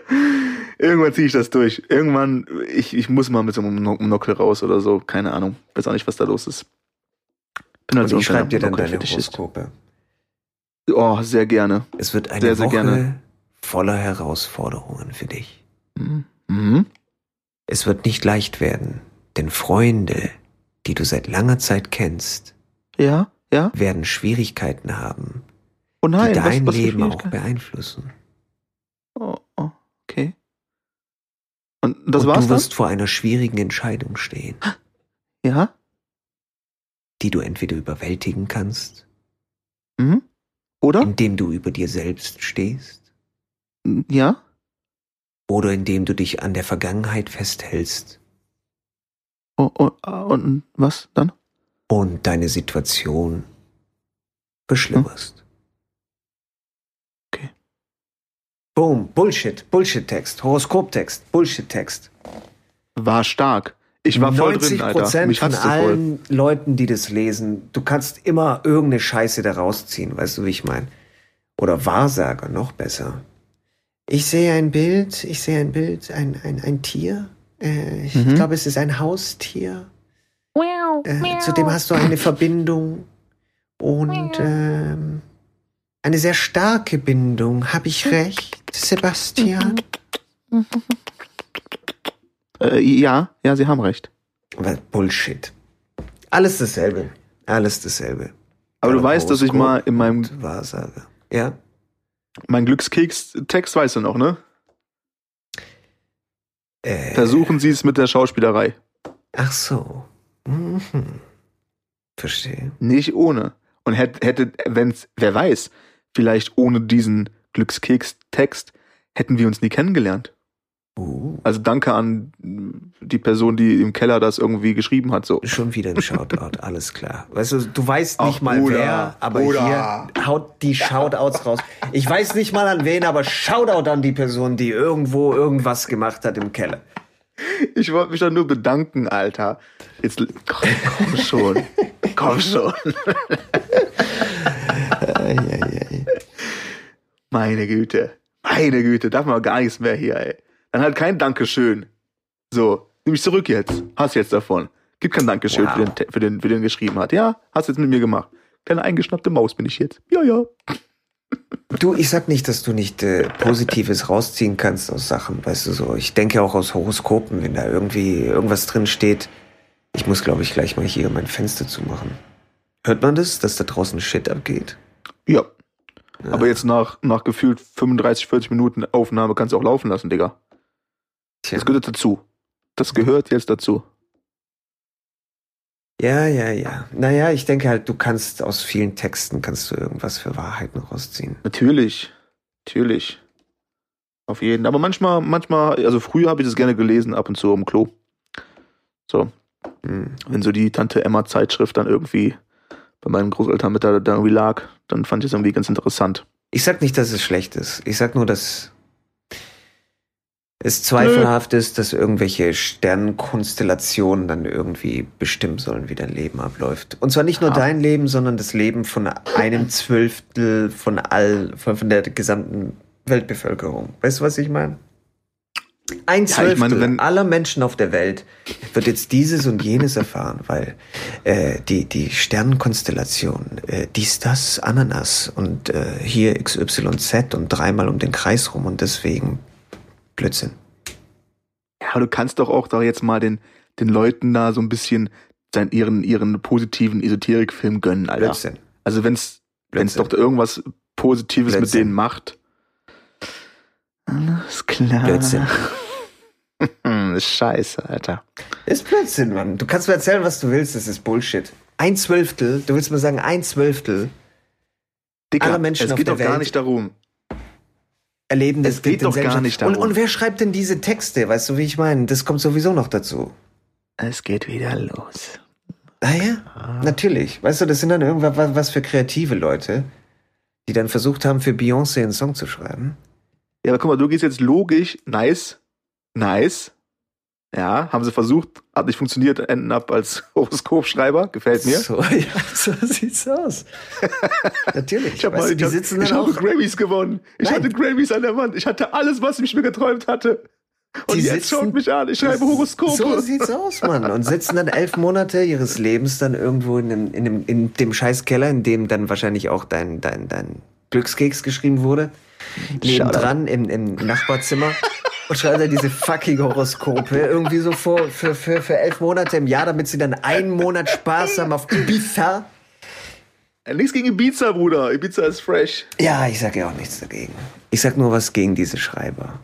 Irgendwann ziehe ich das durch. Irgendwann, ich, ich muss mal mit so einem Monokel raus oder so. Keine Ahnung. Weiß auch nicht, was da los ist. Bin Und so ein ich schreibe dir dann deine. Horoskope. Oh, sehr gerne. Es wird eine Sehr, sehr Woche gerne. voller Herausforderungen für dich. Mhm. Mhm. Es wird nicht leicht werden, denn Freunde, die du seit langer Zeit kennst, Ja, ja. werden Schwierigkeiten haben, Oh nein, die dein was, was Leben auch beeinflussen. Oh, oh, okay. Und das Und war's du wirst vor einer schwierigen Entscheidung stehen. Ja? Die du entweder überwältigen kannst, Mhm. Oder? indem du über dir selbst stehst, Ja? oder indem du dich an der Vergangenheit festhältst Oh, oh, ah, und was dann? und deine Situation beschlimmerst. Okay. Boom, Bullshit, Bullshit-Text, Horoskop-Text, Bullshit-Text. War stark. Ich war voll drin, Alter. 90% Mich von so voll. allen Leuten, die das lesen, du kannst immer irgendeine Scheiße da rausziehen, weißt du, wie ich meine? Oder Wahrsager, noch besser. Ich sehe ein Bild, ich sehe ein Bild, ein, ein, ein Tier. Äh, ich Mhm. glaube, es ist ein Haustier. Äh, zu dem hast du eine Verbindung. Und ähm, eine sehr starke Bindung. Habe ich recht, Sebastian? Äh, ja, ja, Sie haben recht. Was Bullshit. Alles dasselbe. Alles dasselbe. Aber du weißt, dass ich mal in meinem und Wahrsager. Ja? mein Glückskeks-Text weißt du noch, ne? Äh, Versuchen Sie es mit der Schauspielerei. ach so. Mhm. Verstehe. Nicht ohne. Und hätte, hätte wenn's, wer weiß, vielleicht ohne diesen Glückskeks-Text hätten wir uns nie kennengelernt. Uh, Also danke an die Person, die im Keller das irgendwie geschrieben hat. So. schon wieder ein Shoutout, alles klar. Weißt du, du weißt nicht Ach, mal Bruder, wer, aber Bruder. hier haut die Shoutouts raus. Ich weiß nicht mal an wen, aber Shoutout an die Person, die irgendwo irgendwas gemacht hat im Keller. Ich wollte mich doch nur bedanken, Alter. Jetzt komm, komm schon. komm schon. Meine Güte. Meine Güte, darf man gar nichts mehr hier, ey. Dann halt kein Dankeschön. So, nimm mich zurück jetzt. Hast jetzt davon. Gib kein Dankeschön Wow. für, den, für, den, für den geschrieben hat. Ja, hast jetzt mit mir gemacht. Kleine eingeschnappte Maus bin ich jetzt. Ja, ja. Du, ich sag nicht, dass du nicht äh, Positives rausziehen kannst aus Sachen, weißt du so. Ich denke auch aus Horoskopen, wenn da irgendwie irgendwas drin steht. Ich muss, glaube ich, gleich mal hier mein Fenster zumachen. Hört man das, dass da draußen Shit abgeht? Ja. Aber jetzt nach, nach gefühlt 35, 40 Minuten Aufnahme kannst du auch laufen lassen, Digga. Das gehört dazu. Das gehört jetzt dazu. Ja, ja, ja. Naja, ich denke halt, du kannst aus vielen Texten kannst du irgendwas für Wahrheiten rausziehen. Natürlich. Natürlich. Auf jeden. Aber manchmal, manchmal, also früher habe ich das gerne gelesen, ab und zu im Klo. So, Hm. wenn so die Tante Emma Zeitschrift dann irgendwie bei meinen Großeltern mit da, da irgendwie lag, dann fand ich es irgendwie ganz interessant. Ich sag nicht, dass es schlecht ist. Ich sag nur, dass es zweifelhaft ist, dass irgendwelche Sternenkonstellationen dann irgendwie bestimmen sollen, wie dein Leben abläuft. Und zwar nicht nur Ja. dein Leben, sondern das Leben von einem Zwölftel von all, von, von der gesamten Weltbevölkerung. Weißt du, was ich meine? Ein ich Zwölftel meine, wenn- aller Menschen auf der Welt wird jetzt dieses und jenes erfahren, weil äh, die, die Sternenkonstellation, äh, dies, das, Ananas und äh, hier XYZ und dreimal um den Kreis rum und deswegen Blödsinn. Ja, aber du kannst doch auch da jetzt mal den, den Leuten da so ein bisschen sein, ihren, ihren positiven Esoterikfilm gönnen, Alter. Blödsinn. Also wenn's, wenn's Blödsinn. doch da irgendwas Positives mit Blödsinn. denen macht. Alles klar. Blödsinn. Scheiße, Alter. Ist Blödsinn, Mann. Du kannst mir erzählen, was du willst, das ist Bullshit. Ein Zwölftel, du willst mir sagen, ein Zwölftel Dicker, Aller Menschen es auf geht der doch gar nicht darum. Erleben das Es geht doch gar nicht und, darum. und wer schreibt denn diese Texte? Weißt du, wie ich meine? Das kommt sowieso noch dazu. Es geht wieder los. Ah ja, natürlich. Weißt du, das sind dann irgendwas was- was für kreative Leute, die dann versucht haben, für Beyoncé einen Song zu schreiben. Ja, aber guck mal, du gehst jetzt logisch, nice, nice. Ja, haben sie versucht, hat nicht funktioniert, enden ab als Horoskopschreiber, gefällt mir. So, ja, so sieht's aus. Natürlich. Ich habe hab, sitzen ich habe. Grammys gewonnen. Ich Nein. hatte Grammys an der Wand. Ich hatte alles, was ich mir geträumt hatte. Und Die jetzt sitzen- schaut mich an. Ich schreibe Horoskope. So sieht's aus, Mann. Und sitzen dann elf Monate ihres Lebens dann irgendwo in dem, in dem, in dem Scheißkeller, in dem dann wahrscheinlich auch dein, dein, dein Glückskeks geschrieben wurde. Nebendran im, im Nachbarzimmer. Und schreibt dann diese fucking Horoskope irgendwie so vor, für, für, für elf Monate im Jahr, damit sie dann einen Monat Spaß haben auf Ibiza. Äh, Nichts gegen Ibiza, Bruder. Ibiza ist fresh. Ja, ich sag ja auch nichts dagegen. Ich sag nur was gegen diese Schreiber.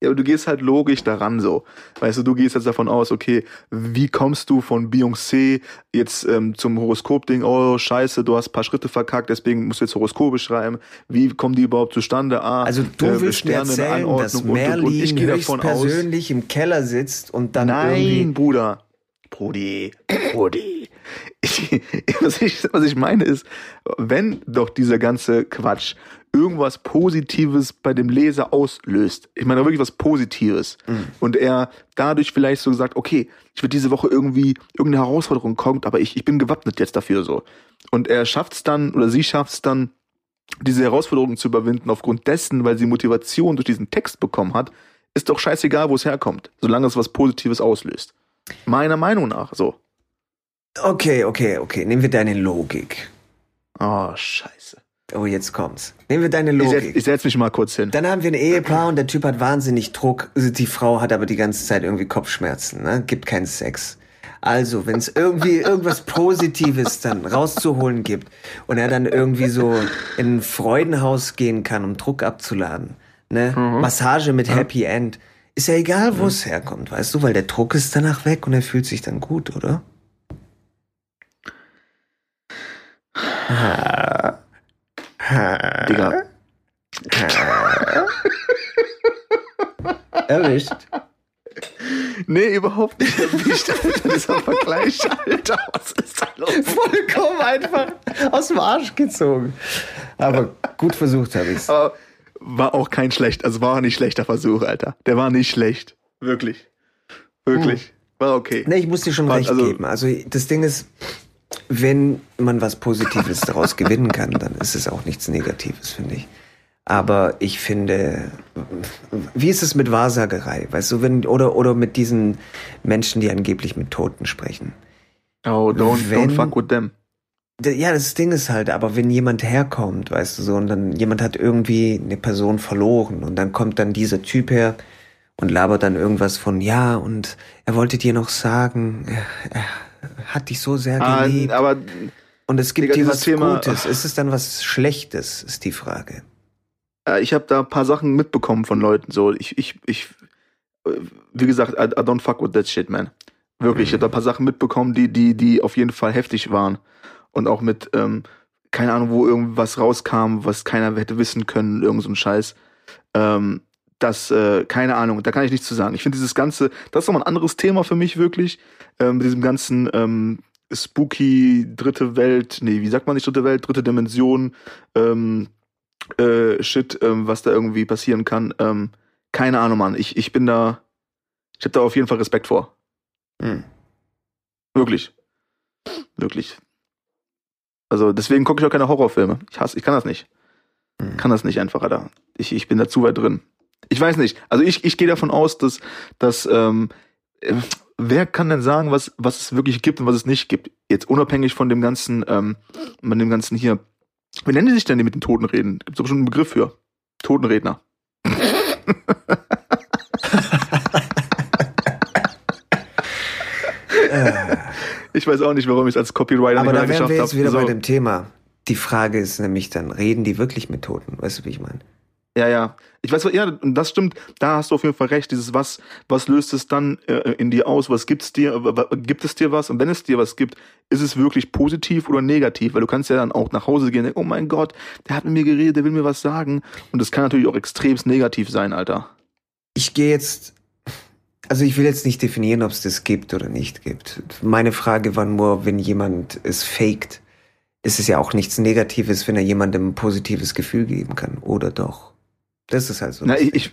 Ja, aber du gehst halt logisch daran so. Weißt du, du gehst jetzt davon aus, okay, wie kommst du von Beyoncé jetzt ähm, zum Horoskop-Ding? Oh, scheiße, du hast ein paar Schritte verkackt, deswegen musst du jetzt Horoskope schreiben. Wie kommen die überhaupt zustande? Ah, Also du äh, willst mir erzählen, dass und, und, und. Merlin Ich gehe davon aus. höchstpersönlich im Keller sitzt und dann Nein, irgendwie... Bruder. Brudi, Brudi. Ich, was, ich, was ich meine ist, wenn doch dieser ganze Quatsch irgendwas Positives bei dem Leser auslöst, ich meine wirklich was Positives, und er dadurch vielleicht so sagt, okay, ich will diese Woche irgendwie, irgendeine Herausforderung kommt, aber ich, ich bin gewappnet jetzt dafür so. Und er schafft es dann, oder sie schafft es dann, diese Herausforderung zu überwinden aufgrund dessen, weil sie Motivation durch diesen Text bekommen hat, ist doch scheißegal, wo es herkommt, solange es was Positives auslöst. Meiner Meinung nach, so. Okay, okay, okay. Nehmen wir deine Logik. Oh, scheiße. Oh, jetzt kommt's. Nehmen wir deine Ich setz, Logik. ich setz mich mal kurz hin. Dann haben wir ein Ehepaar und der Typ hat wahnsinnig Druck. Die Frau hat aber die ganze Zeit irgendwie Kopfschmerzen, ne? Gibt keinen Sex. Also, wenn es irgendwie irgendwas Positives dann rauszuholen gibt und er dann irgendwie so in ein Freudenhaus gehen kann, um Druck abzuladen, ne? Massage mit Happy End. Ist ja egal, wo es herkommt, weißt du, weil der Druck ist danach weg und er fühlt sich dann gut, oder? Digga. Erwischt. Nee, überhaupt nicht erwischt, Alter. Dieser Vergleich, Alter. Was ist da los? Vollkommen einfach aus dem Arsch gezogen. Aber gut versucht habe ich's. Aber war auch kein schlecht, also war nicht schlechter Versuch, Alter. Der war nicht schlecht. Wirklich. Wirklich. War okay. Ne, ich muss dir schon Was, recht also- geben. Also das Ding ist, wenn man was Positives daraus gewinnen kann, dann ist es auch nichts Negatives, finde ich. Aber ich finde, wie ist es mit Wahrsagerei? Weißt du, wenn, oder, oder mit diesen Menschen, die angeblich mit Toten sprechen? Oh, don't, Wenn- don't fuck with them. Ja, das Ding ist halt, aber wenn jemand herkommt, weißt du so, und dann jemand hat irgendwie eine Person verloren und dann kommt dann dieser Typ her und labert dann irgendwas von, ja, und er wollte dir noch sagen, er, er hat dich so sehr Ah, geliebt aber und es gibt Digga, dir dieses was Thema- Gutes. Ist es dann was Schlechtes, ist die Frage. ich habe da ein paar Sachen mitbekommen von Leuten. So, ich, ich, ich, wie gesagt, I, I don't fuck with that shit, man. Wirklich, ich habe da ein paar Sachen mitbekommen, die, die, die auf jeden Fall heftig waren. Und auch mit, ähm, keine Ahnung, wo irgendwas rauskam, was keiner hätte wissen können, irgend so ein Scheiß. Ähm, das, äh, keine Ahnung, da kann ich nichts zu sagen. Ich finde dieses ganze, das ist nochmal ein anderes Thema für mich wirklich, ähm, mit diesem ganzen ähm, spooky dritte Welt, nee, wie sagt man nicht dritte Welt, dritte Dimension, ähm, äh, Shit, ähm, was da irgendwie passieren kann. Ähm, keine Ahnung, Mann. Ich, ich bin da, ich habe da auf jeden Fall Respekt vor. Hm. Wirklich. Wirklich. Also deswegen gucke ich auch keine Horrorfilme. Ich hasse, ich kann das nicht. Hm. Kann das nicht einfach, Alter. Ich, ich bin da zu weit drin. Ich weiß nicht. Also ich, ich gehe davon aus, dass, dass ähm, äh, wer kann denn sagen, was, was es wirklich gibt und was es nicht gibt? Jetzt unabhängig von dem ganzen, ähm, von dem ganzen hier. Wie nennen die sich denn die mit den Toten reden? Gibt es doch schon einen Begriff für. Totenredner. Ich weiß auch nicht, warum ich es als Copywriter Aber nicht da wären wir jetzt habe. wieder So. bei dem Thema. Die Frage ist nämlich dann, reden die wirklich mit Toten? Weißt du, wie ich meine? Ja, ja. Ich weiß, ja, das stimmt. Da hast du auf jeden Fall recht. Dieses was, was löst es dann äh, in dir aus? Was gibt's dir? Wa- wa- Gibt es dir was? Und wenn es dir was gibt, ist es wirklich positiv oder negativ? Weil du kannst ja dann auch nach Hause gehen und denken, oh mein Gott, der hat mit mir geredet, der will mir was sagen. Und das kann natürlich auch extremst negativ sein, Alter. Ich gehe jetzt, also ich will jetzt nicht definieren, ob es das gibt oder nicht gibt. Meine Frage war nur, wenn jemand es faked, ist es ja auch nichts Negatives, wenn er jemandem ein positives Gefühl geben kann, oder doch? Das ist halt so. Na, ich, ich,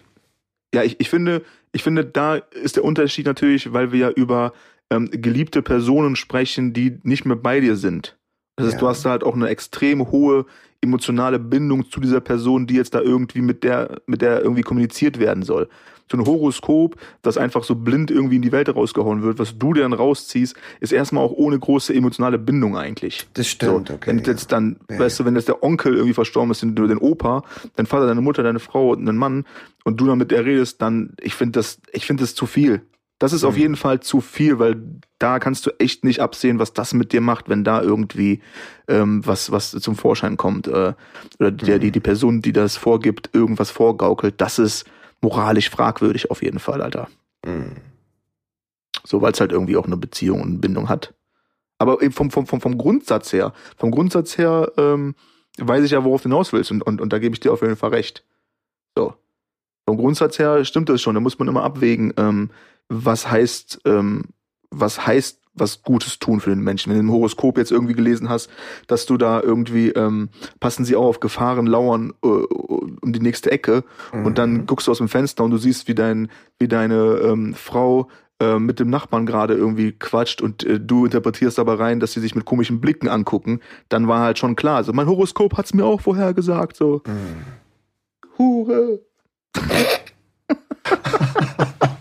ja, ich, ich finde, ich finde, da ist der Unterschied natürlich, weil wir ja über ähm, geliebte Personen sprechen, die nicht mehr bei dir sind. Das heißt, Ja. du hast da halt auch eine extrem hohe emotionale Bindung zu dieser Person, die jetzt da irgendwie mit der, mit der irgendwie kommuniziert werden soll. So ein Horoskop, das einfach so blind irgendwie in die Welt rausgehauen wird, was du dann rausziehst, ist erstmal auch ohne große emotionale Bindung eigentlich. das stimmt, So, okay. wenn ja. jetzt dann, Ja, weißt du, wenn jetzt der Onkel irgendwie verstorben ist, den, den Opa, dein Vater, deine Mutter, deine Frau und dein Mann und du dann mit der redest, dann, ich finde das, ich finde das zu viel. Das ist auf Mhm. jeden Fall zu viel, weil da kannst du echt nicht absehen, was das mit dir macht, wenn da irgendwie ähm, was, was zum Vorschein kommt. Äh, oder der, Mhm. die, die Person, die das vorgibt, irgendwas vorgaukelt. Das ist moralisch fragwürdig auf jeden Fall, Alter. Mhm. So, weil es halt irgendwie auch eine Beziehung und eine Bindung hat. Aber eben vom, vom, vom, vom Grundsatz her, vom Grundsatz her ähm, weiß ich ja, worauf du hinaus willst und, und, und da gebe ich dir auf jeden Fall recht. So. Vom Grundsatz her stimmt das schon. Da muss man immer abwägen, ähm, was heißt, ähm, was heißt, was Gutes tun für den Menschen. Wenn du im Horoskop jetzt irgendwie gelesen hast, dass du da irgendwie, ähm, passen sie auch auf Gefahren lauern äh, um die nächste Ecke Mhm. und dann guckst du aus dem Fenster und du siehst, wie dein, wie deine ähm, Frau äh, mit dem Nachbarn gerade irgendwie quatscht und äh, du interpretierst aber rein, dass sie sich mit komischen Blicken angucken, dann war halt schon klar. So, mein Horoskop hat's mir auch vorher gesagt. So, Mhm. Hure.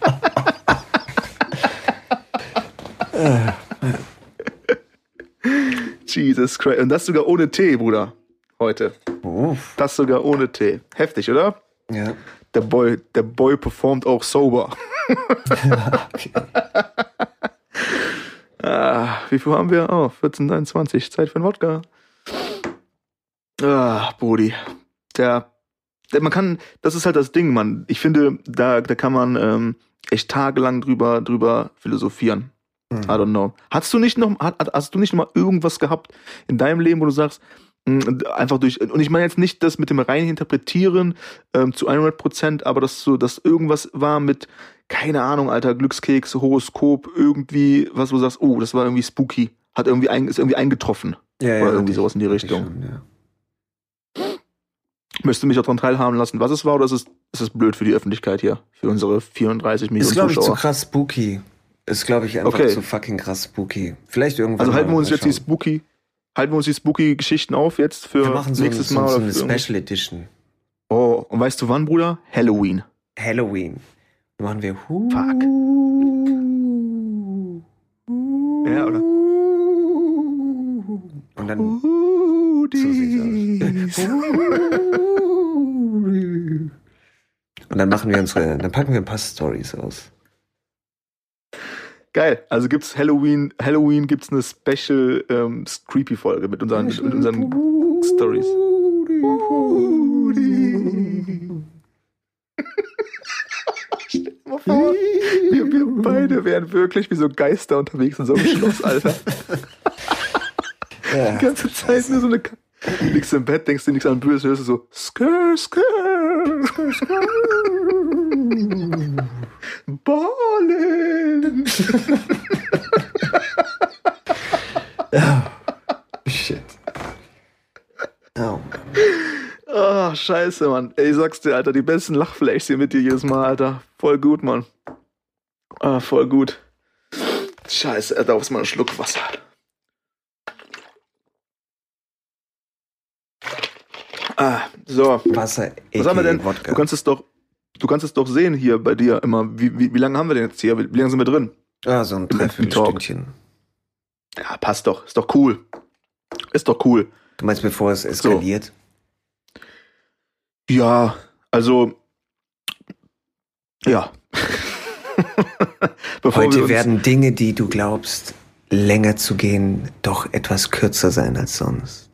Jesus Christ. Und das sogar ohne Tee, Bruder. Heute. Uff. Das sogar ohne Tee. Heftig, oder? Ja. Der Boy, der Boy performt auch sober. Okay. Ah, wie viel haben wir? Oh, 14,23. Zeit für ein Wodka. Ah, Brudi. Der, der, man kann, das ist halt das Ding, Mann. Ich finde, da, da kann man ähm, echt tagelang drüber, drüber philosophieren. Mhm. I don't know. Hast du nicht noch, hast du nicht noch mal irgendwas gehabt in deinem Leben, wo du sagst, mh, einfach durch, und ich meine jetzt nicht das mit dem reinen Interpretieren ähm, zu 100 Prozent, aber dass so, dass irgendwas war mit, keine Ahnung, alter Glückskeks, Horoskop, irgendwie, was du sagst, oh, das war irgendwie spooky, hat irgendwie, ein, ist irgendwie eingetroffen. Ja, Oder irgendwie ich- sowas in die Richtung. Schon, ja. Möchtest du mich auch daran teilhaben lassen, was es war, oder ist es, ist es blöd für die Öffentlichkeit hier? Für unsere 34 Millionen Ist, glaube ich, zu Zuschauer? krass spooky. Ist, glaube ich, einfach Okay. zu fucking krass spooky. Vielleicht irgendwann. Also halten wir uns jetzt die spooky, halten wir uns die spooky Geschichten auf jetzt für Wir machen so, nächstes so, Mal so oder eine? Special Edition. Oh, und weißt du wann, Bruder? Halloween. Halloween. Da machen wir Hu Fuck. Ja, oder? Und dann. Hoodies. Und dann machen wir unsere, dann packen wir ein paar Stories aus. Geil. Also gibt's Halloween, Halloween gibt's eine Special ähm, Creepy Folge mit unseren, mit, mit unseren Stories. Stell dir mal vor, wir, wir beide wären wirklich wie so Geister unterwegs in so einem Schloss, Alter. Ja. Die ganze Zeit nur so eine. Ka- Liegst im Bett, denkst dir nichts an Böse, hörst du so Skr, Skr, Skr, Skr. Ballen. Shit. Oh Mann. Ah, scheiße, Mann. Ey, ich sag's dir, Alter, die besten Lachfleischs hier mit dir jedes Mal, Alter. Voll gut, Mann. Ah, voll gut. Scheiße, da ist mal ein Schluck Wasser. Ah, so. Wasser, Was haben wir denn? Wodka. Du kannst es doch, du kannst es doch sehen hier bei dir immer. Wie, wie, wie lange haben wir denn jetzt hier? Wie, wie lange sind wir drin? Ah, so ein Dreiviertelstündchen. Ja, passt doch. Ist doch cool. Ist doch cool. Du meinst, bevor es eskaliert? Ja, also ja. Heute werden Dinge, die du glaubst, länger zu gehen, doch etwas kürzer sein als sonst.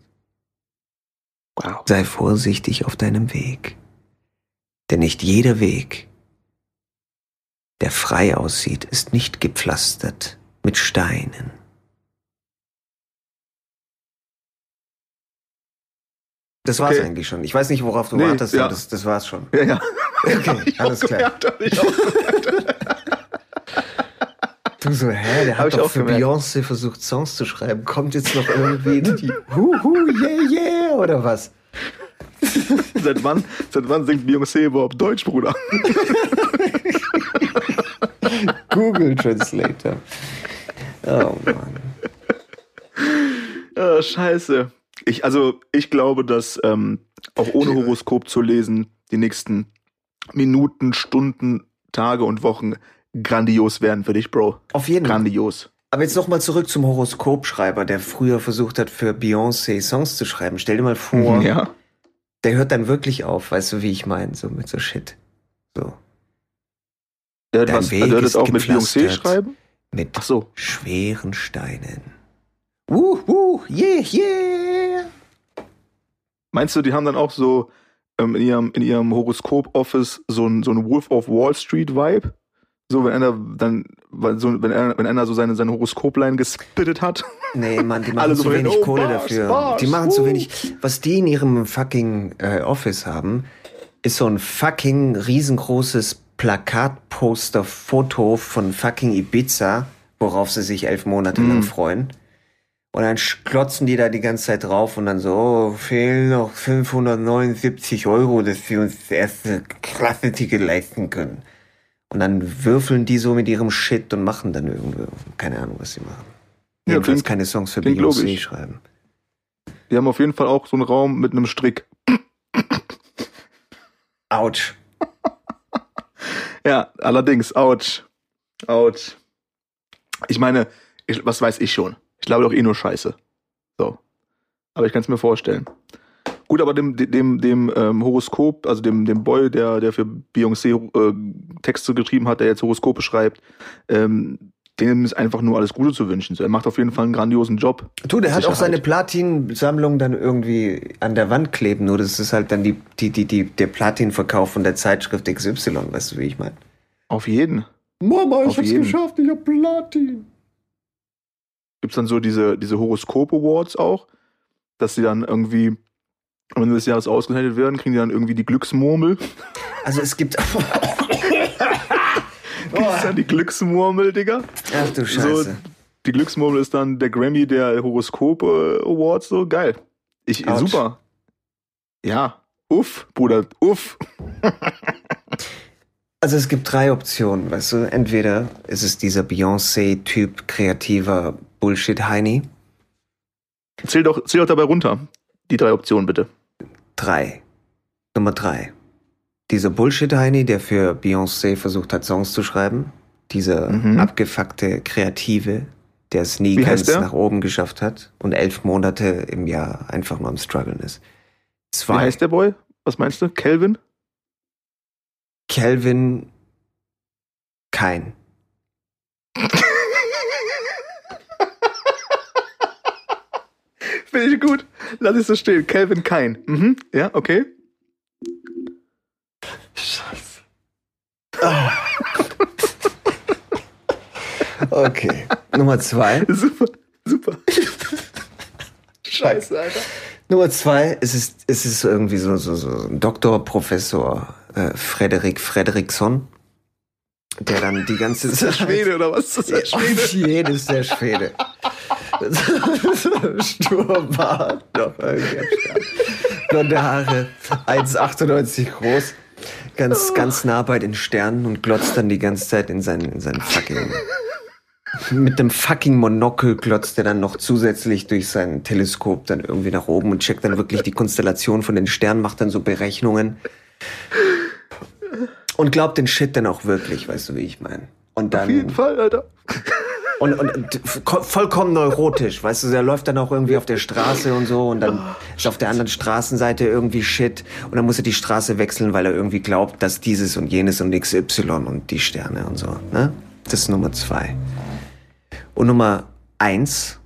Wow. Sei vorsichtig auf deinem Weg. Denn nicht jeder Weg, der frei aussieht, ist nicht gepflastert mit Steinen. Das war's Okay. eigentlich schon. Ich weiß nicht, worauf du Nee, wartest, ja. aber das, das war's schon. Ja, ja. Okay, alles klar. Du so, hä, der Hab hat ich doch auch für. Beyoncé versucht, Songs zu schreiben. Kommt jetzt noch irgendwie die Huhu, yeah, yeah, oder was? seit wann, seit wann singt Beyoncé überhaupt Deutsch, Bruder? Google Translator. Oh Mann. Ah, scheiße. Ich, also, ich glaube, dass ähm, auch ohne Horoskop zu lesen, die nächsten Minuten, Stunden, Tage und Wochen grandios werden für dich, Bro. Auf jeden Fall. Grandios. Aber jetzt nochmal zurück zum Horoskopschreiber, der früher versucht hat, für Beyoncé Songs zu schreiben. Stell dir mal vor, Ja. der hört dann wirklich auf, weißt du, wie ich meine, so mit so Shit. So. Der Dein was, Weg also, hat ist auch mit. Beyoncé schreiben? Mit so. schweren Steinen. Wuh, wuh, yeah, yeah. Meinst du, die haben dann auch so ähm, in ihrem, in ihrem Horoskop-Office so ein, so ein Wolf of Wall Street-Vibe. So, wenn einer dann, so, wenn einer, wenn einer so seine, seine Horoskopline gespittet hat. Nee, Mann, die machen zu so wenig oh, Kohle Bars, dafür. Bars, die machen zu uh. wenig. Was die in ihrem fucking äh, Office haben, ist so ein fucking riesengroßes Plakatposter-Foto von fucking Ibiza, worauf sie sich elf Monate lang Mm. freuen. Und dann klotzen die da die ganze Zeit drauf und dann so, oh, fehlen noch 579 Euro, dass wir uns das erste Klasse-Ticket leisten können. Und dann würfeln die so mit ihrem Shit und machen dann irgendwie, keine Ahnung, was sie machen. Ja, Jedenfalls klingt- keine Songs für Beyoncé schreiben. Die haben auf jeden Fall auch so einen Raum mit einem Strick. Autsch. Ja, allerdings, ouch. Ouch. Ich meine, ich, was weiß ich schon? Ich glaube doch eh nur Scheiße. So. Aber ich kann es mir vorstellen. Gut, aber dem, dem, dem ähm, Horoskop, also dem, dem Boy, der, der für Beyoncé äh, Texte geschrieben hat, der jetzt Horoskope schreibt, ähm, dem ist einfach nur alles Gute zu wünschen. So, er macht auf jeden Fall einen grandiosen Job. Du, der hat auch seine Platin-Sammlung dann irgendwie an der Wand kleben, nur das ist halt dann die, die, die, die, der Platin-Verkauf von der Zeitschrift XY, weißt du, wie ich meine? Auf jeden. Mama, Auf jeden. ich hab Platin. Gibt's dann so diese, diese Horoskop-Awards auch, dass die dann irgendwie am Ende des Jahres ausgezeichnet werden, kriegen die dann irgendwie die Glücksmurmel. Also es gibt. Gibt's dann die Glücksmurmel, Digga? Ach du Scheiße. So, die Glücksmurmel ist dann der Grammy der Horoskop äh, Awards, so geil. Ich, Autsch. super. Ja, uff, Bruder, uff. Also es gibt drei Optionen, weißt du. Entweder ist es dieser Beyoncé-Typ kreativer Bullshit-Heini. Zähl doch, zähl doch dabei runter. Die drei Optionen bitte. Drei. Nummer drei. Dieser Bullshit-Heini, der für Beyoncé versucht hat, Songs zu schreiben. Dieser Mhm. abgefuckte Kreative, der es nie Wie ganz nach oben geschafft hat und elf Monate im Jahr einfach nur am struggeln ist. Wie Zwei. heißt der Boy? Was meinst du? Kelvin? Calvin Kein. Finde ich gut. Lass ich so stehen. Kelvin Kein. Mhm. Ja, okay. Okay. Nummer zwei. Super, super. Scheiße, Alter. Nummer zwei, es ist, es ist irgendwie so, so, so ein Doktor, Professor äh, Frederik Frederiksson, der dann die ganze Zeit... Schwede oder was? Ist Auf Schwede. jeden ist der Schwede. Stur war doch irgendwie. Blonde Haare, 1,98 groß, ganz, ganz nah bei den Sternen und glotzt dann die ganze Zeit in seinen, in seinen fucking. Mit dem fucking Monokel glotzt er dann noch zusätzlich durch sein Teleskop dann irgendwie nach oben und checkt dann wirklich die Konstellation von den Sternen, macht dann so Berechnungen. Und glaubt den Shit dann auch wirklich, weißt du, wie ich meine. Und dann. Auf jeden Fall, Alter. Und, und, und vo- vollkommen neurotisch, weißt du, der läuft dann auch irgendwie auf der Straße und so und dann ist auf der anderen Straßenseite irgendwie Shit und dann muss er die Straße wechseln, weil er irgendwie glaubt, dass dieses und jenes und XY und die Sterne und so, ne? Das ist Nummer zwei. Und Nummer eins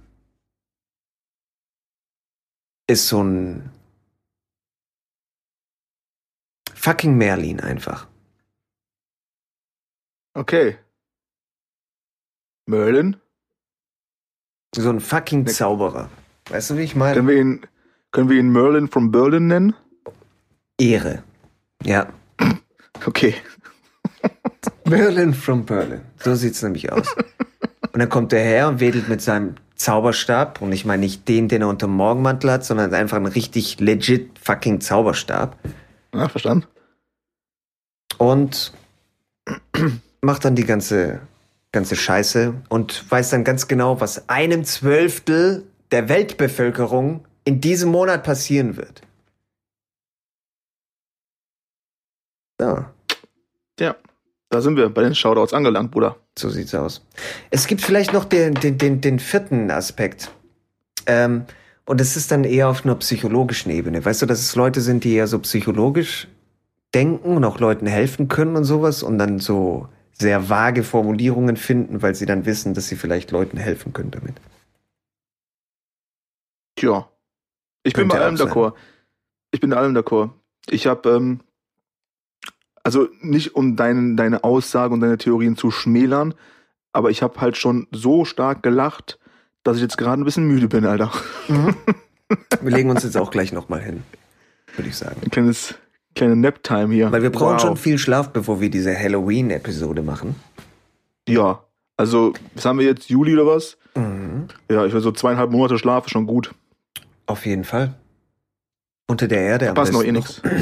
ist so ein fucking Merlin einfach. Okay. Merlin? So ein fucking Zauberer. Weißt du, wie ich meine? Können wir ihn, können wir ihn Merlin from Berlin nennen? Ehre. Ja. Okay. Merlin from Berlin. So sieht's nämlich aus. Und dann kommt er her und wedelt mit seinem Zauberstab. Und ich meine nicht den, den er unter dem Morgenmantel hat, sondern einfach einen richtig legit fucking Zauberstab. Ja, verstanden. Und macht dann die ganze, ganze Scheiße und weiß dann ganz genau, was einem Zwölftel der Weltbevölkerung in diesem Monat passieren wird. So. Ja. Da sind wir bei den Shoutouts angelangt, Bruder. So sieht's aus. Es gibt vielleicht noch den, den, den, den vierten Aspekt. Ähm, und es ist dann eher auf einer psychologischen Ebene. Weißt du, dass es Leute sind, die eher so psychologisch denken und auch Leuten helfen können und sowas und dann so sehr vage Formulierungen finden, weil sie dann wissen, dass sie vielleicht Leuten helfen können damit. Tja. Ich bin bei allem d'accord. Ich bin bei allem d'accord. Ich habe, ähm, also nicht um dein, deine Aussage und deine Theorien zu schmälern, aber ich habe halt schon so stark gelacht, dass ich jetzt gerade ein bisschen müde bin, Alter. Mhm. Wir legen uns jetzt auch gleich nochmal hin, würde ich sagen. Ein kleines, kleine Nap-Time hier. Weil wir brauchen Wow. schon viel Schlaf, bevor wir diese Halloween-Episode machen. Ja, also, was haben wir jetzt? Juli oder was? Mhm. Ja, ich will so zweieinhalb Monate Schlaf, ist schon gut. Auf jeden Fall. Unter der Erde. am Passt noch eh nix.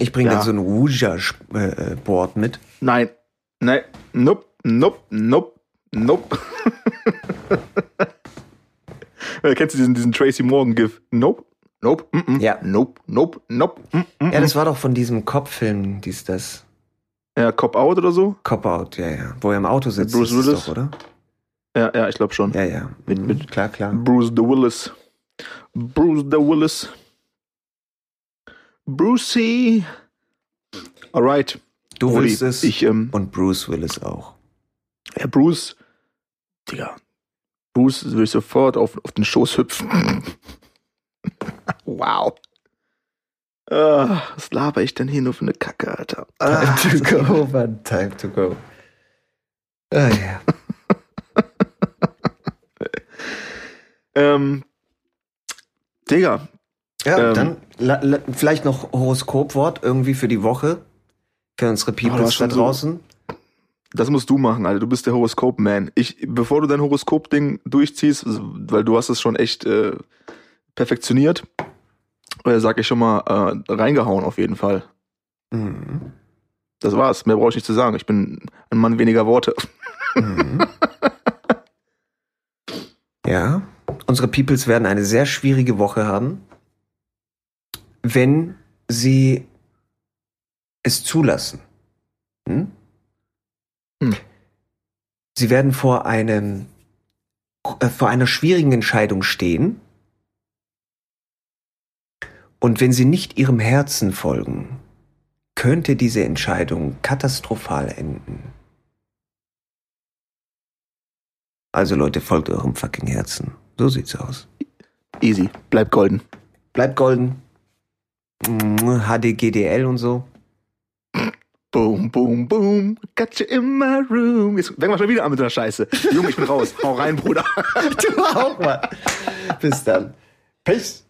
Ich bringe Ja. dann so ein Ouija-Board mit. Nein. Nein. Nope. Nope. Nope. Nope. Kennst du diesen, diesen Tracy Morgan-Gif? Nope. Nope. Mm -mm. Ja. Nope. Nope. Nope. Mm. Ja, das war doch von diesem Kopffilm, dies das. ja, Cop Out oder so? Cop Out, ja, ja. Wo er im Auto sitzt. Bruce Willis? Doch, oder? Ja, ja, ich glaube schon. Ja, ja. Mit- Mhm, mit- klar, klar. Bruce the Willis. Bruce the Willis. Brucey. Alright. Du Oli, willst es. Ich, ähm, und Bruce Willis auch. ja, Bruce. Digga. Bruce ich sofort auf, auf den Schoß hüpfen. Wow. Ah, was laber ich denn hier nur für eine Kacke, Alter? Ah, Time to go, man. Time to go. Ah, ja. ähm, Digga, Ja, Ähm. dann la, la, vielleicht noch Horoskopwort irgendwie für die Woche. Für unsere Oh, du Peoples hast da so- draußen. Das musst du machen, Alter. Du bist der Horoskop-Man. Ich, bevor du dein Horoskop-Ding durchziehst, weil du hast es schon echt äh, perfektioniert, äh, sag ich schon mal, äh, reingehauen auf jeden Fall. Mhm. Das war's. Mehr brauche ich nicht zu sagen. Ich bin ein Mann weniger Worte. Mhm. ja, unsere Peoples werden eine sehr schwierige Woche haben, wenn sie es zulassen. Hm? Hm. Sie werden vor einem äh, vor einer schwierigen Entscheidung stehen. Und wenn sie nicht ihrem Herzen folgen, könnte diese Entscheidung katastrophal enden. Also Leute, folgt eurem fucking Herzen. So sieht's aus. Easy. Bleib golden. Bleibt golden. HDGDL und so. Boom, boom, boom. Got you in my room. Jetzt fangen wir schon wieder an mit der Scheiße. Junge, ich bin raus. Hau rein, Bruder. Du auch mal. Bis dann. Peace.